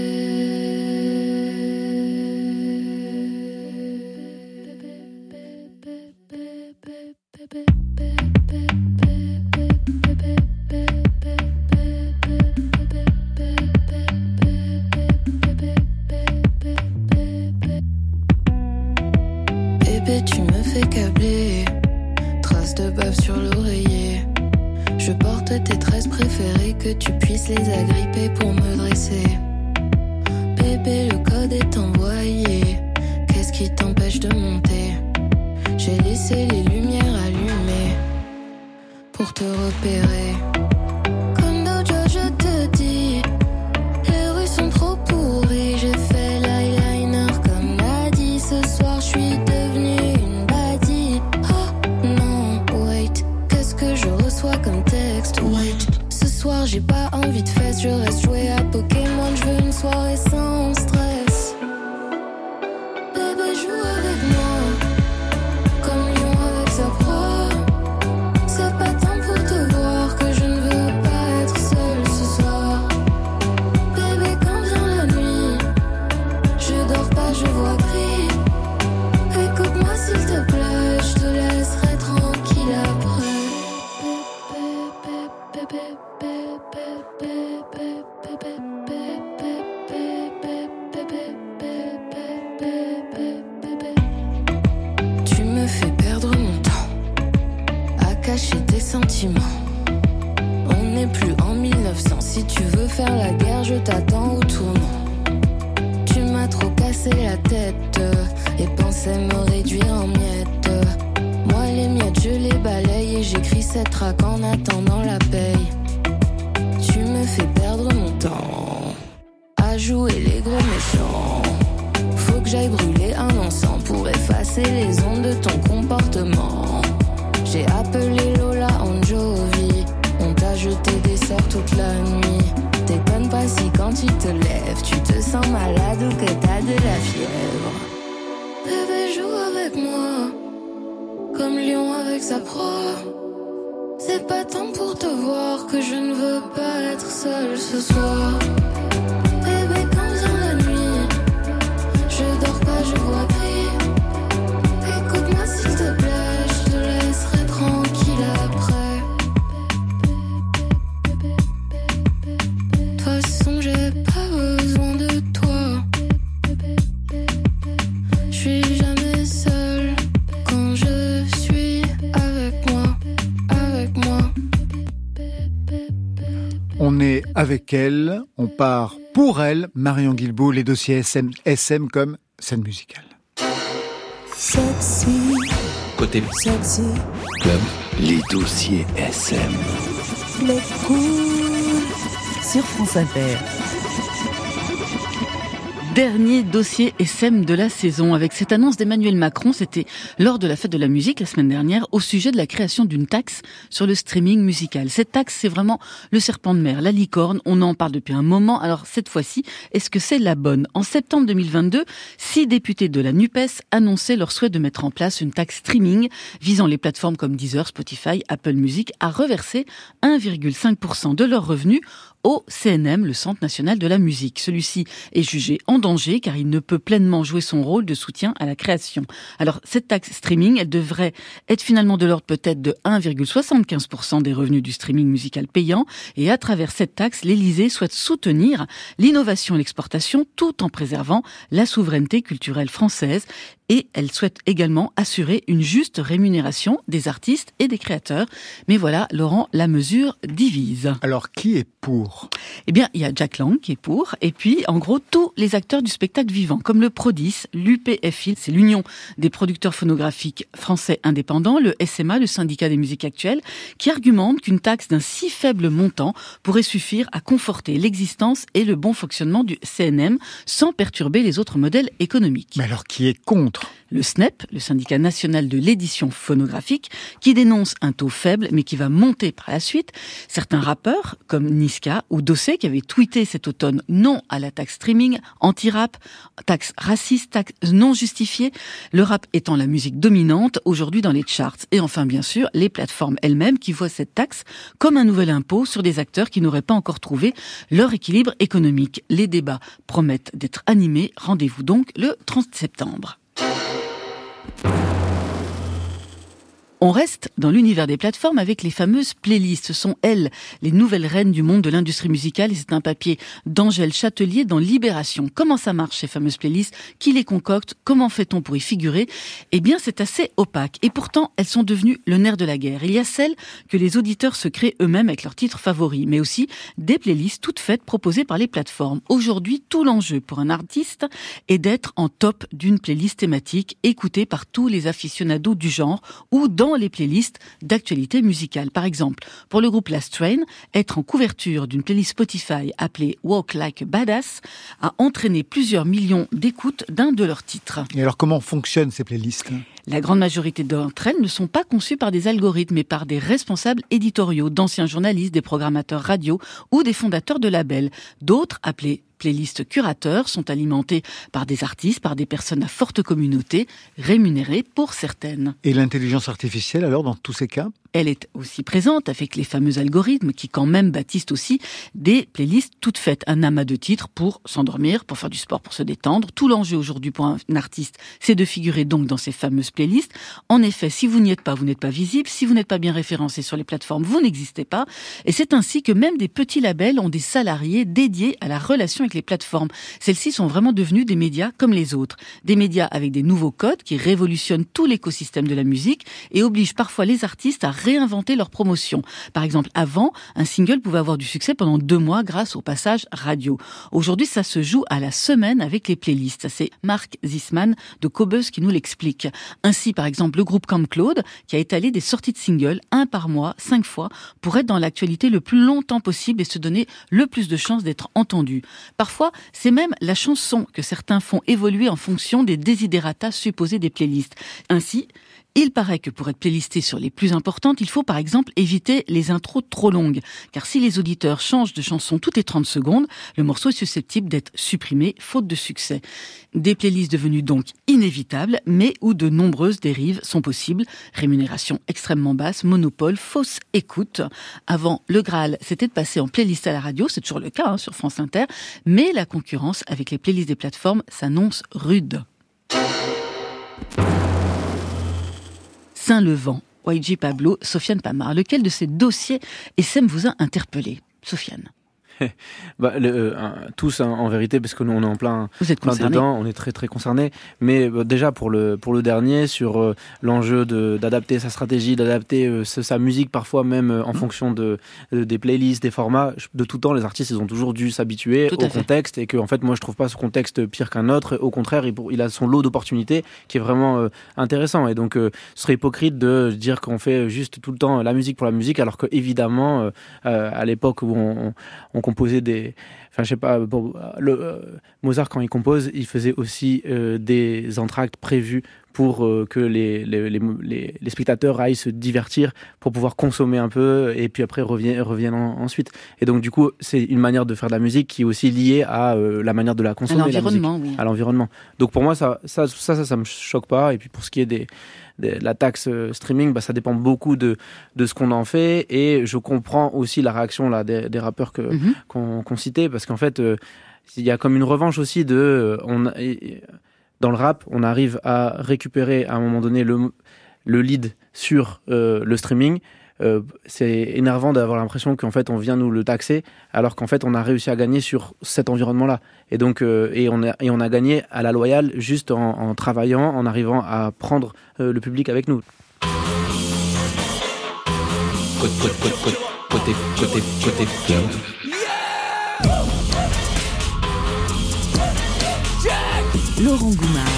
jouer les gros méchants. Faut que j'aille brûler un ensemble pour effacer les ondes de ton comportement. J'ai appelé Lola en Jovi. On t'a jeté des sorts toute la nuit. T'étonnes pas si quand tu te lèves, tu te sens malade ou que t'as de la fièvre. Bébé, joue avec moi, comme lion avec sa proie. C'est pas tant pour te voir que je ne veux pas être seule ce soir. On part pour elle, Marion Guilbault, les dossiers SM, SM comme scène musicale. Sexy, Côté sexy, Club, les dossiers SM. les cool. Sur France Inter. Dernier dossier SM de la saison avec cette annonce d'Emmanuel Macron, c'était lors de la fête de la musique la semaine dernière au sujet de la création d'une taxe sur le streaming musical. Cette taxe, c'est vraiment le serpent de mer, la licorne, on en parle depuis un moment. Alors cette fois-ci, est-ce que c'est la bonne? En septembre 2022, six députés de la NUPES annonçaient leur souhait de mettre en place une taxe streaming visant les plateformes comme Deezer, Spotify, Apple Music à reverser 1,5% de leurs revenus au CNM, le Centre national de la musique. Celui-ci est jugé en danger car il ne peut pleinement jouer son rôle de soutien à la création. Alors cette taxe streaming, elle devrait être finalement de l'ordre peut-être de 1,75% des revenus du streaming musical payant et à travers cette taxe, l'Élysée souhaite soutenir l'innovation et l'exportation tout en préservant la souveraineté culturelle française et elle souhaite également assurer une juste rémunération des artistes et des créateurs. Mais voilà, Laurent, la mesure divise. Alors qui est pour? Eh bien, il y a Jack Lang qui est pour, et puis, en gros, tous les acteurs du spectacle vivant, comme le Prodis, l'UPFI, c'est l'Union des producteurs phonographiques français indépendants, le SMA, le syndicat des musiques actuelles, qui argumente qu'une taxe d'un si faible montant pourrait suffire à conforter l'existence et le bon fonctionnement du CNM sans perturber les autres modèles économiques. Mais alors qui est contre? Le SNEP, le syndicat national de l'édition phonographique, qui dénonce un taux faible mais qui va monter par la suite. Certains rappeurs, comme Niska ou Dossé, qui avaient tweeté cet automne non à la taxe streaming, anti-rap, taxe raciste, taxe non justifiée, le rap étant la musique dominante aujourd'hui dans les charts. Et enfin, bien sûr, les plateformes elles-mêmes qui voient cette taxe comme un nouvel impôt sur des acteurs qui n'auraient pas encore trouvé leur équilibre économique. Les débats promettent d'être animés. Rendez-vous donc le 30 septembre. Thank you. On reste dans l'univers des plateformes avec les fameuses playlists. Ce sont elles, les nouvelles reines du monde de l'industrie musicale et c'est un papier d'Angèle Châtelier dans Libération. Comment ça marche ces fameuses playlists? Qui les concocte? Comment fait-on pour y figurer? Eh bien, c'est assez opaque et pourtant elles sont devenues le nerf de la guerre. Il y a celles que les auditeurs se créent eux-mêmes avec leurs titres favoris, mais aussi des playlists toutes faites proposées par les plateformes. Aujourd'hui, tout l'enjeu pour un artiste est d'être en top d'une playlist thématique écoutée par tous les aficionados du genre ou dans les playlists d'actualité musicale. Par exemple, pour le groupe Last Train, être en couverture d'une playlist Spotify appelée Walk Like a Badass a entraîné plusieurs millions d'écoutes d'un de leurs titres. Et alors comment fonctionnent ces playlists? La grande majorité d'entre elles ne sont pas conçues par des algorithmes, mais par des responsables éditoriaux, d'anciens journalistes, des programmateurs radio ou des fondateurs de labels. D'autres, appelés playlists curateurs sont alimentées par des artistes, par des personnes à forte communauté, rémunérées pour certaines. Et l'intelligence artificielle alors dans tous ces cas? Elle est aussi présente avec les fameux algorithmes qui quand même bâtissent aussi des playlists toutes faites, un amas de titres pour s'endormir, pour faire du sport, pour se détendre. Tout l'enjeu aujourd'hui pour un artiste, c'est de figurer donc dans ces fameuses playlists. En effet, si vous n'y êtes pas, vous n'êtes pas visible. Si vous n'êtes pas bien référencé sur les plateformes, vous n'existez pas. Et c'est ainsi que même des petits labels ont des salariés dédiés à la relation avec les plateformes. Celles-ci sont vraiment devenues des médias comme les autres. Des médias avec des nouveaux codes qui révolutionnent tout l'écosystème de la musique et obligent parfois les artistes à réinventer leur promotion. Par exemple, avant, un single pouvait avoir du succès pendant deux mois grâce au passage radio. Aujourd'hui, ça se joue à la semaine avec les playlists. C'est Marc Zisman de Cobus qui nous l'explique. Ainsi, par exemple, le groupe Camp Claude qui a étalé des sorties de singles, un par mois, cinq fois, pour être dans l'actualité le plus longtemps possible et se donner le plus de chances d'être entendu. Parfois, c'est même la chanson que certains font évoluer en fonction des desiderata supposés des playlists. Ainsi, Il paraît que pour être playlisté sur les plus importantes, il faut par exemple éviter les intros trop longues. Car si les auditeurs changent de chanson toutes les 30 secondes, le morceau est susceptible d'être supprimé faute de succès. Des playlists devenues donc inévitables, mais où de nombreuses dérives sont possibles. Rémunération extrêmement basse, monopole, fausse écoute. Avant, le Graal, c'était de passer en playlist à la radio, c'est toujours le cas hein, sur France Inter, mais la concurrence avec les playlists des plateformes s'annonce rude. Saint-Levant, YG Pablo, Sofiane Pamar. Lequel de ces dossiers SM vous a interpellé? Sofiane bah, le, euh, tous hein, en vérité parce que nous on est en plein, Vous êtes plein concerné. dedans, on est très très concernés. Mais euh, déjà pour le pour le dernier sur euh, l'enjeu d'adapter sa stratégie, d'adapter euh, sa musique parfois même euh, en fonction de, de- des playlists, des formats. De tout temps, les artistes ils ont toujours dû s'habituer au fait. contexte et que en fait moi je trouve pas ce contexte pire qu'un autre. Au contraire, il, il a son lot d'opportunités qui est vraiment intéressant. Et donc ce serait hypocrite de dire qu'on fait juste tout le temps la musique pour la musique alors que évidemment à l'époque où on, on- on composait des enfin je sais pas bon, le, euh, Mozart quand il compose il faisait aussi euh, des entractes prévus pour euh, que les, les, les, les- les spectateurs aillent se divertir pour pouvoir consommer un peu et puis après reviennent, reviennent en- ensuite et donc du coup c'est une manière de faire de la musique qui est aussi liée à la manière de la À consommer musique l'environnement, oui. à l'environnement. Donc pour moi, ça, ça, ça, ça, ça me choque pas. Et puis pour ce qui est des, des- de la taxe euh, streaming, bah, ça dépend beaucoup de, de ce qu'on en fait. Et je comprends aussi la réaction là des, des rappeurs que Mhm. qu'on citait, parce qu'en fait, euh, il y a comme une revanche aussi de, euh, on, dans le rap, on arrive à récupérer à un moment donné le, le lead sur euh, le streaming. Euh, c'est énervant d'avoir l'impression qu'en fait on vient nous le taxer alors qu'en fait on a réussi à gagner sur cet environnement là et donc euh, et on a et on a gagné à la loyale juste en, travaillant en arrivant à prendre euh, le public avec nous. Laurent Goumard.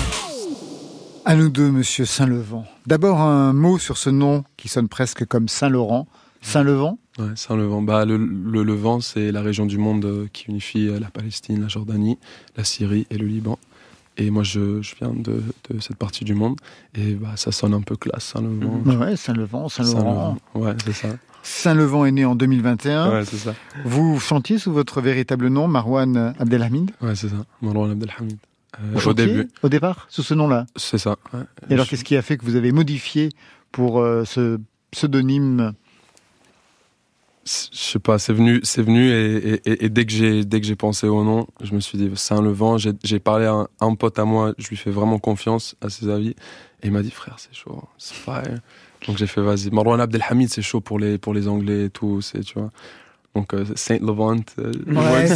À nous deux, monsieur Saint-Levant. D'abord, un mot sur ce nom qui sonne presque comme Saint-Laurent. Saint-Levant Ouais, Saint-Levant. Bah, le, le Levant, c'est la région du monde euh, qui unifie euh, la Palestine, la Jordanie, la Syrie et le Liban. Et moi, je, je viens de, de cette partie du monde. Et bah, ça sonne un peu classe, Saint-Levant. Ouais, Saint-Levant, Saint-Laurent. Ouais, c'est ça. Saint-Levant est né en 2021. Ouais, c'est ça. Vous chantiez sous votre véritable nom, Marwan Abdelhamid? Ouais, c'est ça. Marwan Abdelhamid. Euh, au début, Au départ, sous ce nom-là c'est ça. ouais. Et alors, Je- qu'est-ce qui a fait que vous avez modifié pour euh, ce pseudonyme? Je sais pas, c'est venu, c'est venu et, et- et dès que j'ai dès que j'ai pensé au nom, je me suis dit Saint-Levant. J'ai j'ai parlé à un, un pote à moi, je lui fais vraiment confiance à ses avis et il m'a dit frère c'est chaud, c'est fire. Donc j'ai fait vas-y. Marwan Abdelhamid c'est chaud pour les pour les Anglais et tout, c'est tu vois. Donc euh, Saint Levant. euh, Ouais,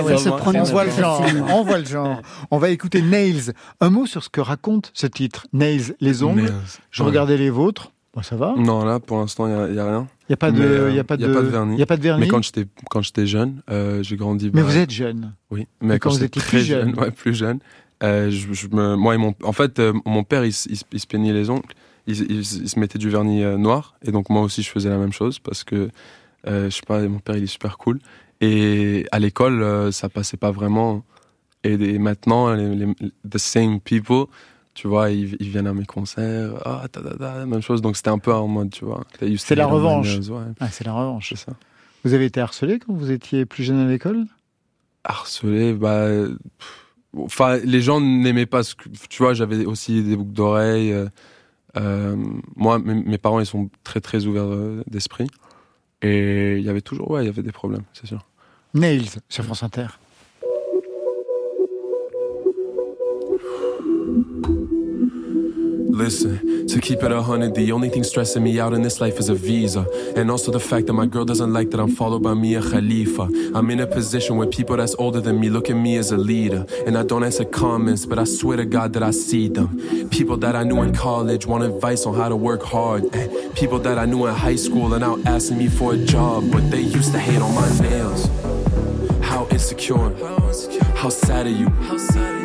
ouais, prononce On voit le genre. On voit le genre. On va écouter Nails. Un mot sur ce que raconte ce titre. Nails, les ongles. Euh, Je ouais. regardais les vôtres. Bon, ça va. Non là pour l'instant il y a, a rien. Il n'y a pas de, euh, il y a pas y a de, pas de vernis. il y a pas de vernis. Mais quand j'étais quand j'étais jeune, euh, j'ai grandi. Mais bah, vous êtes jeune. Oui, Mais mais quand quand, vous j'étais étiez très plus jeune. jeune, ouais, plus jeune, euh, je, je me, moi et mon, en fait, euh, mon père, il, se- il, se- il se peignait les ongles, il, il- il se mettait du vernis euh, noir, et donc moi aussi je faisais la même chose parce que, je sais pas, mon père il est super cool, et à l'école euh, ça passait pas vraiment, et, et maintenant les, les- the same people, tu vois, ils, ils viennent à mes concerts, ah, ta, ta, ta, même chose, donc c'était un peu en mode, tu vois. to C'est la revanche. ouais, Ah, c'est la revanche. c'est ça. Vous avez été harcelé quand vous étiez plus jeune à l'école? Harcelé, bah, enfin, les gens n'aimaient pas ce que, tu vois, j'avais aussi des boucles d'oreilles. euh, euh, moi, mes, mes parents, ils sont très très ouverts euh, d'esprit, et il y avait toujours, ouais, il y avait des problèmes, c'est sûr. Nails sur France Inter. Listen, to keep it a hundred, the only thing stressing me out in this life is a visa. And also the fact that my girl doesn't like that I'm followed by Mia Khalifa. I'm in a position where people that's older than me look at me as a leader. And I don't answer comments, but I swear to God that I see them. People that I knew in college want advice on how to work hard. Eh, People that I knew in high school are now asking me for a job, but they used to hate on my nails. How insecure, how sad are you?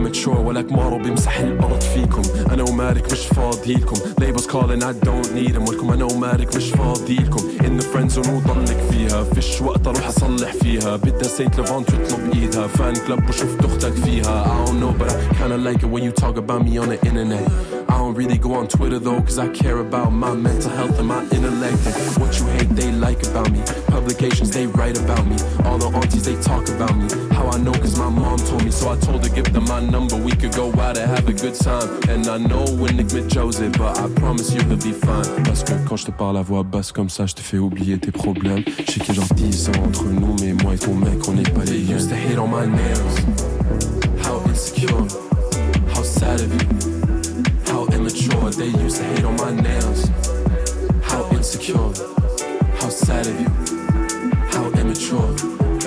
How immature ولك مارو بيمسح الأرض فيكم. أنا ومالك مش فاضيلكم. Labels calling I don't need them ولكم أنا ومالك مش فاضيلكم. In the friend zone وضلك فيها. فيش وقت أروح أصلح فيها. بدها سينت ليفانت ويطلب إيدها. فان كلب وشفت أختك فيها. I don't know but I kinda like it when you talk about me on the internet. I don't really go on Twitter though, cause I care about my mental health and my intellect. And what you hate, they like about me. Publications, they write about me. All the aunties, they talk about me. How I know, cause my mom told me. So I told her, give them my number. We could go out and have a good time. And I know when Nick Joseph, but I promise you he'll be fine. Parce que quand je te parle à voix basse comme ça, je te fais oublier tes problèmes. Je sais qu'il y a genre 10 ans entre nous, mais moi et ton mec, on n'est pas les used to hate on my nails. How insecure, how sad of you, immature. They used to hate on my nails. How insecure, how sad of you, how immature.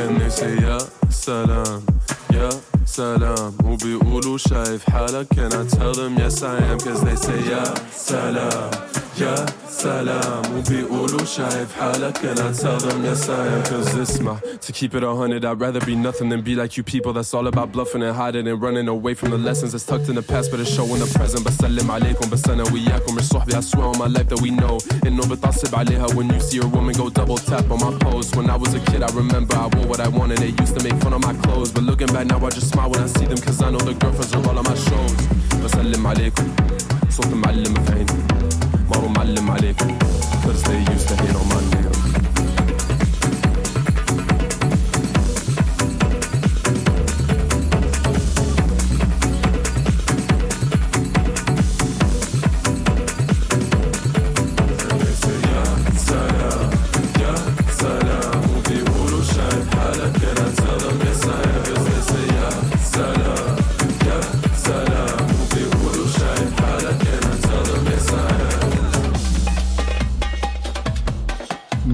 And they say, yeah, salam, yeah, salam. وبيقولوا شايف حالك Can I tell them yes I am Cause they say yeah, salam, yeah, salam. وبيقولوا شايف حالك Can I tell them yes I am Cause اسمع To keep it a hundred I'd rather be nothing than be like you people That's all about bluffing and hiding and running away from the lessons That's tucked in the past but it's showing the present بسلم عليكم بس أنا وياكم مش صحبي I swear on my life that we know إنه بتعصب عليها when you see a woman go double tap on my post When I was a kid I remember I wore what I wanted They used to make fun of my clothes But looking back now I just smile when I see them Cause I know the girlfriends are all on my shows بسلم عليكم صوت معلم في عيني اخباره معلم عليك Thursday used to hate on Monday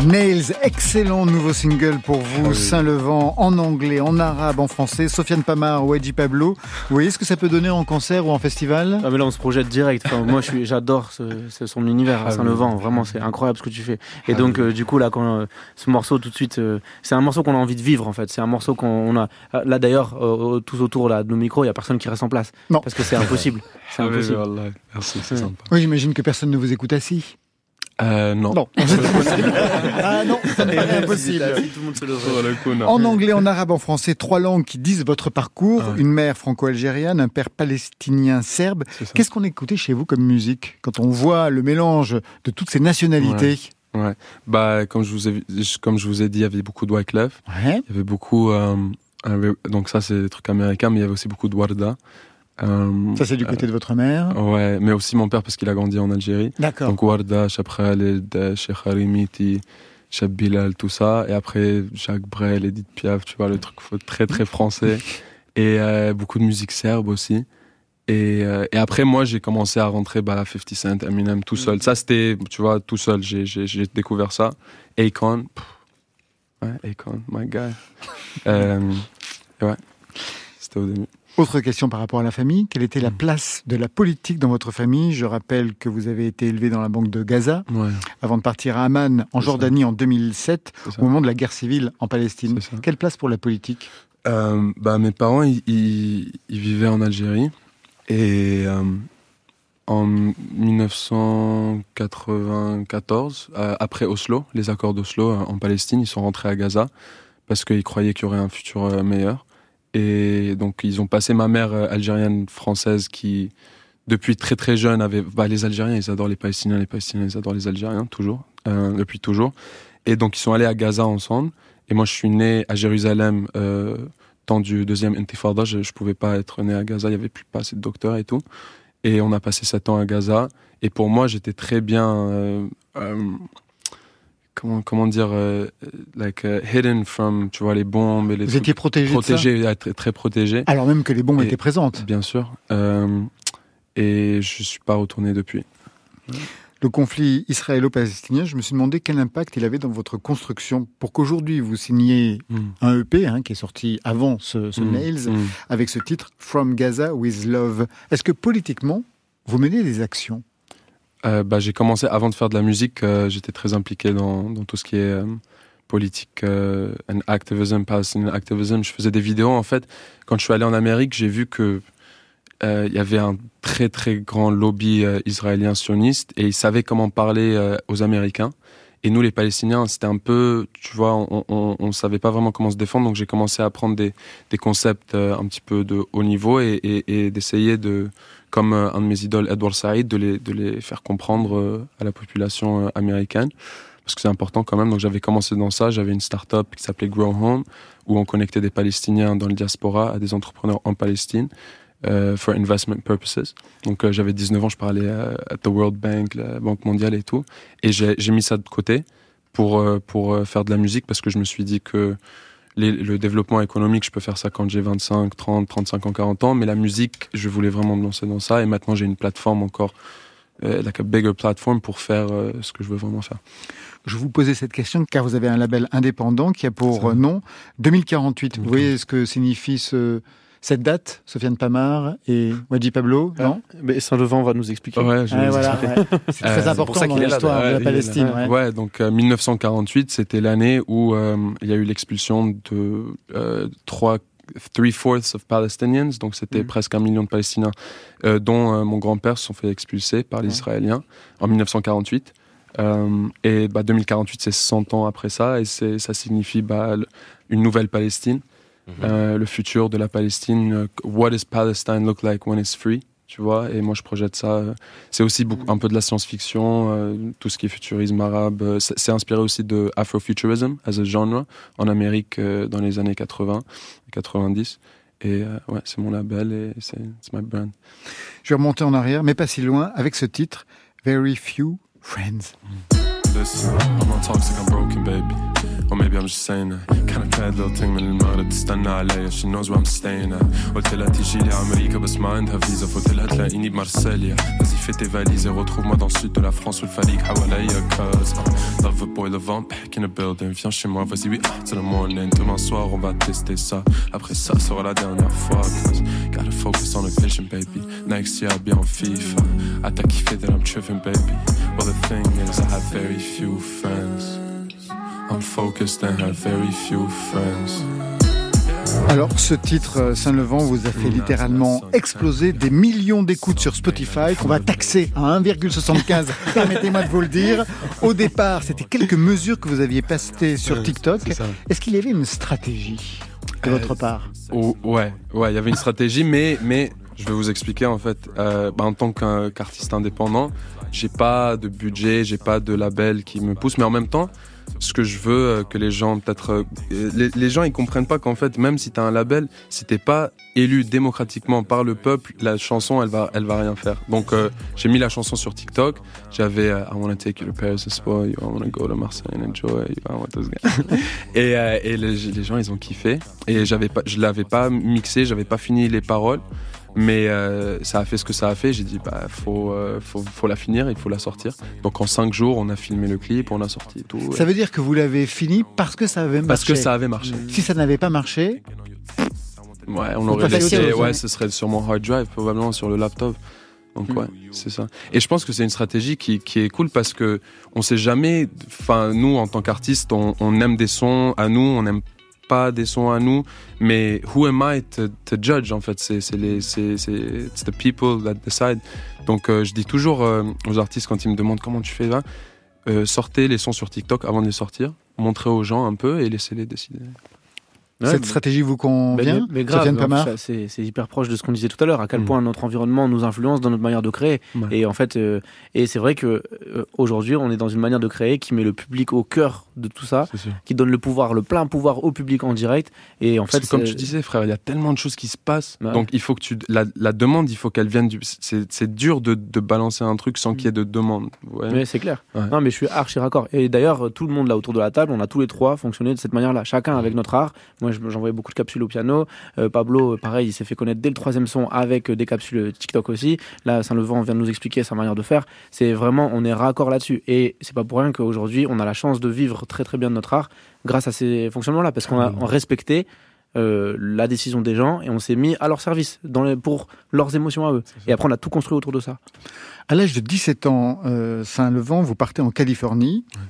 nails excellent nouveau single pour vous, Ah oui. Saint-Levant, en anglais, en arabe, en français, Sofiane Pamar, Wedgie Pablo. Vous voyez ce que ça peut donner en concert ou en festival? Ah mais là on se projette direct. Enfin, moi je suis, j'adore ce, ce- son univers à Ah Saint-Levant. oui. Vraiment c'est incroyable ce que tu fais. Et Ah donc oui. euh, du coup là quand euh, ce morceau tout de suite, euh, c'est un morceau qu'on a envie de vivre en fait. C'est un morceau qu'on on a. Là d'ailleurs tous autour là de nos micros, il y a personne qui reste en place. Non. Parce que c'est impossible. C'est Ah oui, impossible. wallah. Merci, c'est Ouais. sympa. Oui, j'imagine que personne ne vous écoute assis. Euh, non. Non. ah non, ça paraît impossible. Tout le monde se le Sur le coup, non. En anglais, en arabe, en français, trois langues qui disent votre parcours. Ah ouais. Une mère franco-algérienne, un père palestinien serbe. Qu'est-ce qu'on écoutait chez vous comme musique quand on voit le mélange de toutes ces nationalités? Ouais. Bah, comme je vous ai, comme je vous ai dit, il y avait beaucoup de Wyclef. Ouais. Il y avait beaucoup. euh, euh, donc, ça, c'est des trucs américains, mais il y avait aussi beaucoup de Warda. Euh, Ça, c'est du côté de votre mère. Ouais, mais aussi mon père parce qu'il a grandi en Algérie. D'accord. Donc Warda, Cheb Khaled, Cheikh Harimiti, Cheb Bilal, tout ça. Et après Jacques Brel, Edith Piaf, tu vois, le truc très très français. Et euh, beaucoup de musique serbe aussi. Et, euh, et après, moi, j'ai commencé à rentrer bah, 50 Cent, Eminem, tout seul. Ça, c'était, tu vois, tout seul. J'ai, j'ai, j'ai découvert ça. Akon, pff, ouais, Akon, my guy. ouais, c'était au début. Autre question par rapport à la famille. Quelle était la place de la politique dans votre famille? Je rappelle que vous avez été élevé dans la banque de Gaza Ouais, avant de partir à Amman, en Jordanie, en 2007, c'est ça. au moment de la guerre civile en Palestine. Quelle place pour la politique? Euh, bah, mes parents, ils, ils- ils vivaient en Algérie. Et euh, en 1994, euh, après Oslo, les accords d'Oslo en Palestine, ils sont rentrés à Gaza parce qu'ils croyaient qu'il y aurait un futur meilleur. Et donc, ils ont passé ma mère euh, algérienne française qui, depuis très très jeune, avait. Bah, les Algériens, ils adorent les Palestiniens, les Palestiniens, ils adorent les Algériens, toujours, euh, depuis toujours. Et donc, ils sont allés à Gaza ensemble. Et moi, je suis né à Jérusalem, euh, temps du deuxième Intifada. Je, je pouvais pas être né à Gaza, il y avait plus pas assez de docteurs et tout. Et on a passé sept ans à Gaza. Et pour moi, j'étais très bien. euh, comment, comment dire euh, like uh, hidden from tu vois les bombes et les Vous étiez protégé, protégé ouais, très, très protégé Alors même que les bombes Et- étaient présentes. bien sûr Euh, et je suis pas retourné depuis Le conflit israélo-palestinien, je me suis demandé quel impact il avait dans votre construction pour qu'aujourd'hui vous signiez Mm. un EP hein, qui est sorti avant ce, ce Mm. Nails Mm. avec ce titre From Gaza with Love. Est-ce que politiquement vous menez des actions Euh, bah, j'ai commencé avant de faire de la musique, euh, j'étais très impliqué dans, tout ce qui est euh, politique and activism, Palestinian activism. Je faisais des vidéos en fait. Quand je suis allé en Amérique, j'ai vu que il y avait un très très grand lobby israélien sioniste et ils savaient comment parler aux Américains. Et nous, les Palestiniens, c'était un peu, tu vois, on, on savait pas vraiment comment se défendre, donc j'ai commencé à apprendre des, concepts un petit peu de haut niveau et d'essayer de, comme euh, un de mes idoles, Edward Said, de les, de les faire comprendre euh, à la population américaine, parce que c'est important quand même. Donc j'avais commencé dans ça, j'avais une start-up qui s'appelait Grow Home, où on connectait des Palestiniens dans le diaspora à des entrepreneurs en Palestine. Uh, for investment purposes. Donc euh, j'avais 19 ans, je parlais à, à, the World Bank, la Banque mondiale et tout. Et j'ai mis ça de côté pour, euh, pour faire de la musique parce que je me suis dit que les, le développement économique, je peux faire ça quand j'ai 25, 30, 35 ans, 40 ans. Mais la musique, je voulais vraiment me lancer dans ça. Et maintenant, j'ai une plateforme encore, euh, like a bigger platform pour faire ce que je veux vraiment faire. Je vous posais cette question car vous avez un label indépendant qui a pour nom 2048. Vous voyez ce que signifie ce cette date, Sofiane Pamar et Wadji Pablo, non? Mais Saint-Levant va nous expliquer. Ouais, voilà, ouais. C'est très euh, important dans l'histoire de la Palestine. Ouais, ouais donc euh, 1948, c'était l'année où euh, il y a eu l'expulsion de euh, trois three-fourths of Palestinians, donc c'était mm. presque un million de Palestiniens, euh, dont euh, mon grand-père se sont fait expulser par les Israéliens en 1948. Euh, et bah, 2048, c'est 100 ans après ça, et ça signifie bah, une nouvelle Palestine. Euh, le futur de la Palestine. euh, What does Palestine look like when it's free tu vois, et moi je projette ça. euh, C'est aussi beaucoup, un peu de la science-fiction, euh, tout ce qui est futurisme arabe. C'est inspiré aussi de Afrofuturism as a genre en Amérique euh, dans les années 80, 90. Et euh, ouais, c'est mon label et c'est my brand. Je vais remonter en arrière, mais pas si loin, avec ce titre, Very Few Friends. Listen, I'm on toxic, I'm broken, baby Or maybe I'm just saying that Kind of bad little thing من المغرب تستنى عليا She knows where I'm staying at قلت لها تيجي لي أمريكا بس ما عندها فيزا فقلت لها تلاقيني بمارسيليا Vas-y fais tes valises et retrouve-moi dans le sud de la France où le falique حواليا Cause uh, love a boy, le vent back in the building Viens chez moi, vas-y oui, till the morning Demain soir on va tester ça Après ça sera la dernière fois Cause gotta focus on the vision baby Next year I'll be on FIFA Ah t'as kiffé that I'm tripping baby Well the thing is I have very few friends alors, ce titre, Saint-Levant, vous a fait littéralement exploser des millions d'écoutes sur Spotify, qu'on va taxer à 1,75, permettez-moi de vous le dire. Au départ, c'était quelques mesures que vous aviez postées sur TikTok. Est-ce qu'il y avait une stratégie de votre part? oh, Ouais, ouais, il y avait une stratégie, mais, mais je vais vous expliquer en fait. Euh, bah, en tant qu'artiste indépendant, j'ai pas de budget, j'ai pas de label qui me pousse, mais en même temps, ce que je veux euh, que les gens peut-être euh, les, les, gens ils comprennent pas qu'en fait même si tu as un label si t'es pas élu démocratiquement par le peuple la chanson elle va elle va rien faire. Donc euh, j'ai mis la chanson sur TikTok. J'avais euh, I wanna take you to Paris spoil you I wanna go to Marseille and enjoy you I want those et, euh, et les, les, gens ils ont kiffé. Et j'avais pas je l'avais pas mixé j'avais pas fini les paroles mais euh, ça a fait ce que ça a fait. J'ai dit, bah, faut, euh, faut, faut, la finir, il faut la sortir. Donc en cinq jours, on a filmé le clip, on a sorti tout. Ça veut dire que vous l'avez fini parce que ça avait marché. Parce que ça avait marché. Si ça n'avait pas marché. Ouais, on aurait laissé, ouais, ce serait sur mon hard drive, probablement sur le laptop. Donc ouais, c'est ça. Et je pense que c'est une stratégie qui, qui est cool parce que on sait jamais. Enfin, nous en tant qu'artistes, on, on aime des sons à nous, on aime pas des sons à nous, mais who am I to, judge en fait? C'est les c'est it's the people that decide. Donc euh, je dis toujours euh, aux artistes quand ils me demandent comment tu fais là, euh, sortez les sons sur TikTok avant de les sortir, montrez aux gens un peu et laissez-les décider. Ouais, Cette stratégie vous convient mais, mais grave, c'est hyper proche de ce qu'on disait tout à l'heure, à quel mmh. point notre environnement nous influence dans notre manière de créer. Ouais. Et en fait, euh, et c'est vrai que euh, aujourd'hui, on est dans une manière de créer qui met le public au cœur de tout ça, qui donne le pouvoir, le plein pouvoir au public en direct. Et en fait, comme tu disais, frère, il y a tellement de choses qui se passent. Ouais. Donc il faut que tu la, la demande, il faut qu'elle vienne du. C'est dur de, de, balancer un truc sans qu'il y ait de demande. Mais c'est clair. Non, mais je suis archi raccord. Et d'ailleurs, tout le monde là autour de la table, on a tous les trois fonctionné de cette manière-là, chacun avec notre art. Moi, j'envoyais beaucoup de capsules au piano. Euh, Pablo, pareil, il s'est fait connaître dès le troisième son avec des capsules TikTok aussi. Là, Saint-Levant vient de nous expliquer sa manière de faire. C'est vraiment, on est raccord là-dessus. Et c'est pas pour rien qu'aujourd'hui, on a la chance de vivre très très bien de notre art grâce à ces fonctionnements-là, parce qu'on a respecté euh, la décision des gens et on s'est mis à leur service dans les, pour leurs émotions à eux. Et après, on a tout construit autour de ça. À l'âge de 17 ans, euh, Saint-Levant, vous partez en Californie. Ouais.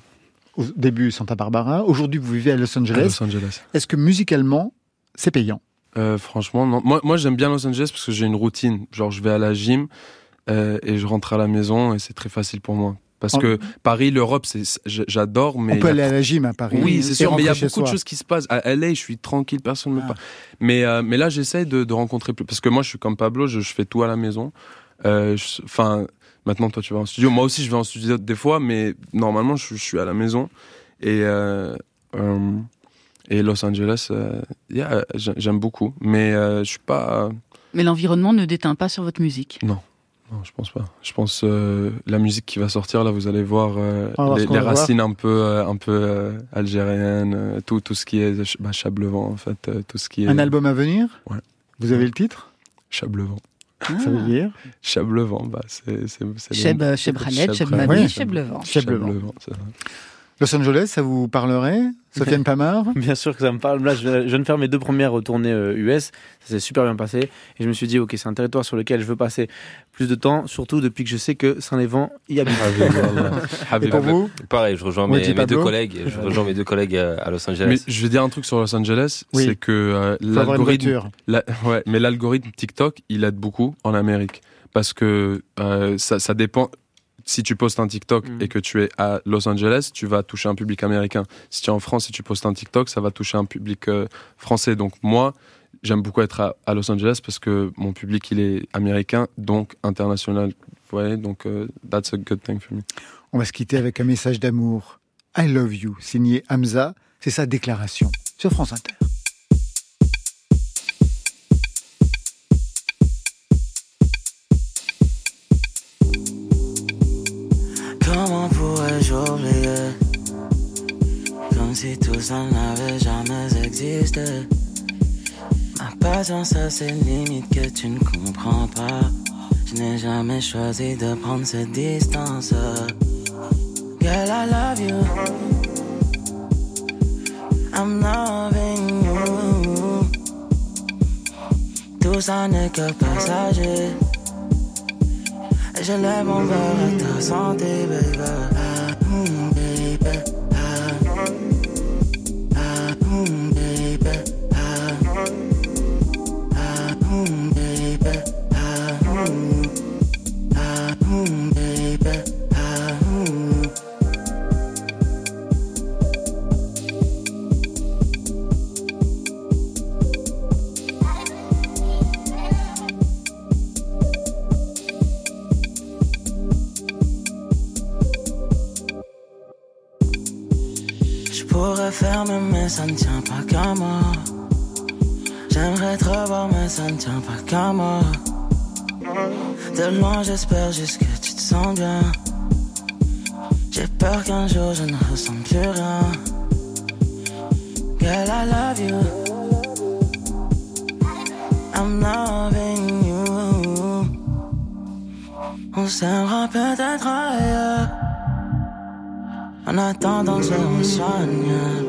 Au début, Santa Barbara. Aujourd'hui, vous vivez à Los Angeles. À Los Angeles. Est-ce que musicalement, c'est payant? Euh, Franchement, non. Moi, moi j'aime bien Los Angeles parce que j'ai une routine. Genre, je vais à la gym euh, et je rentre à la maison et c'est très facile pour moi. Parce En- que Paris, l'Europe, j'adore, mais. On peut a aller à la gym à Paris. Oui, c'est sûr, mais il y a beaucoup de choses qui se passent. À LA, je suis tranquille, personne ne me Ah. parle. Mais, euh, mais là, j'essaie de, de rencontrer plus. Parce que moi, je suis comme Pablo, je, je fais tout à la maison. Euh, Enfin, maintenant, toi, tu vas en studio. Moi aussi, je vais en studio des fois, mais normalement, je, je suis à la maison. Et, euh, euh, et Los Angeles, euh, yeah, j'aime beaucoup. Mais euh, je suis pas. Mais l'environnement ne déteint pas sur votre musique. Non. Non, je pense pas. Je pense euh, la musique qui va sortir là, vous allez voir euh, les, voir. racines un peu, euh, un peu euh, algériennes, euh, tout, tout ce qui est bah, Chablevent en fait, euh, tout ce qui est. Un album à venir? Ouais. Vous avez le titre? Chablevent. Ça veut dire Chablevent, bah c'est Cheb, euh, Cheb Khaled, Cheb Mami. Cheb Levent. Chablevent. c'est ça. Los Angeles, ça vous parlerait? Sofiane Pamar Bien sûr que ça me parle. Là, je viens de faire mes deux premières tournées euh, US. Ça s'est super bien passé. Et je me suis dit, OK, c'est un territoire sur lequel je veux passer plus de temps, surtout depuis que je sais que Saint-Lévent y habite. Et pour vous? Pareil, je rejoins mes, mes deux collègues. Je rejoins mes deux collègues euh, à Los Angeles. Mais je vais dire un truc sur Los Angeles, Oui. c'est que euh, l'algorithme, voiture. la- ouais, mais l'algorithme TikTok, il aide beaucoup en Amérique parce que euh, ça, ça dépend. Si tu postes un TikTok et que tu es à Los Angeles, tu vas toucher un public américain. Si tu es en France et tu postes un TikTok, ça va toucher un public euh, français. Donc moi, j'aime beaucoup être à, à Los Angeles parce que mon public il est américain, donc international. Vous voyez, donc euh, that's a good thing for me. On va se quitter avec un message d'amour. I love you, signé Hamza. C'est sa déclaration sur France Inter. Comment pourrais-je oublier Comme si tout ça n'avait jamais existé. Ma patience a ses limites que tu ne comprends pas. Je n'ai jamais choisi de prendre cette distance. Girl, I love you. I'm loving you. Tout ça n'est que passager je lève mon verre à ta santé, baby. Ah, mm, baby. Pourrais fermer mais ça ne tient pas qu'à moi. J'aimerais te revoir mais ça ne tient pas qu'à moi. De loin j'espère juste que tu te sens bien. J'ai peur qu'un jour je ne ressens plus rien. Girl I love you. I'm loving you. On s'aimera peut-être ailleurs en attendant, je me soigne.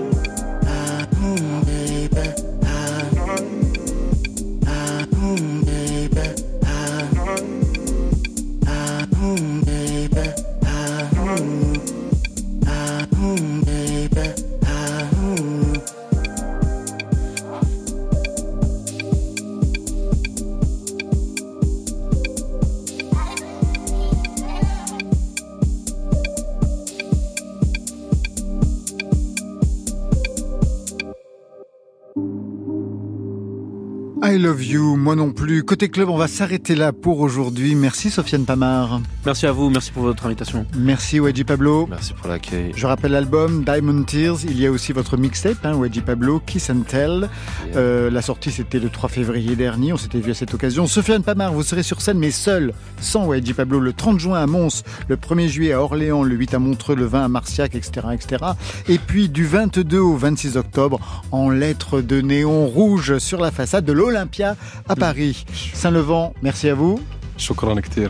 Love you, moi non plus. Côté club, on va s'arrêter là pour aujourd'hui. Merci Sofiane Pamar. Merci à vous, merci pour votre invitation. Merci Wedgie Pablo. Merci pour l'accueil. Je rappelle l'album Diamond Tears. Il y a aussi votre mixtape, hein, Wedgie Pablo, Kiss and Tell. Euh, la sortie, c'était le 3 février dernier. On s'était vu à cette occasion. Sofiane Pamar, vous serez sur scène, mais seul, sans Wedgie Pablo, le 30 juin à Mons, le 1er juillet à Orléans, le 8 à Montreux, le 20 à Marciac, etc., etc. Et puis du 22 au 26 octobre, en lettres de néon rouge sur la façade de l'Olympia à Paris. Saint-Levant, merci à vous.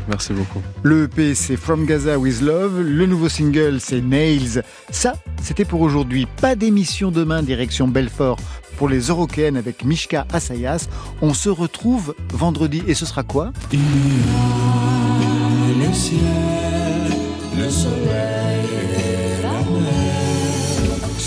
Merci beaucoup. Le EP, c'est From Gaza with Love. Le nouveau single, c'est Nails. Ça, c'était pour aujourd'hui. Pas d'émission demain, direction Belfort pour les Européennes avec Mishka Assayas. On se retrouve vendredi. Et ce sera quoi? Le ciel, le soleil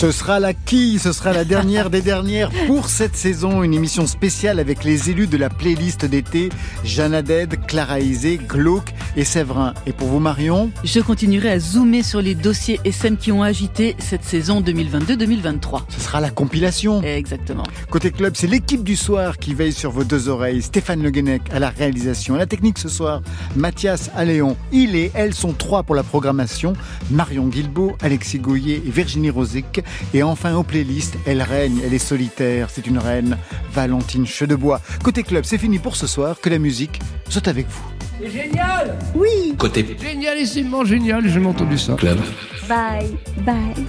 Ce sera la qui Ce sera la dernière des dernières pour cette saison. Une émission spéciale avec les élus de la playlist d'été Jeanne Aded, Clara Isé, Glauque et Séverin. Et pour vous, Marion Je continuerai à zoomer sur les dossiers SM qui ont agité cette saison 2022-2023. Ce sera la compilation. Exactement. Côté club, c'est l'équipe du soir qui veille sur vos deux oreilles. Stéphane Le Guenec à la réalisation. la technique ce soir, Mathias Alléon. Il et elle sont trois pour la programmation. Marion Guilbeault, Alexis Goyer et Virginie Rosic. Et enfin, aux playlists, elle règne, elle est solitaire. C'est une reine, Valentine Chedebois. Côté club, c'est fini pour ce soir. Que la musique soit avec vous. C'est génial Oui Côté Génialissimement génial, j'ai entendu ça. club. Bye, bye.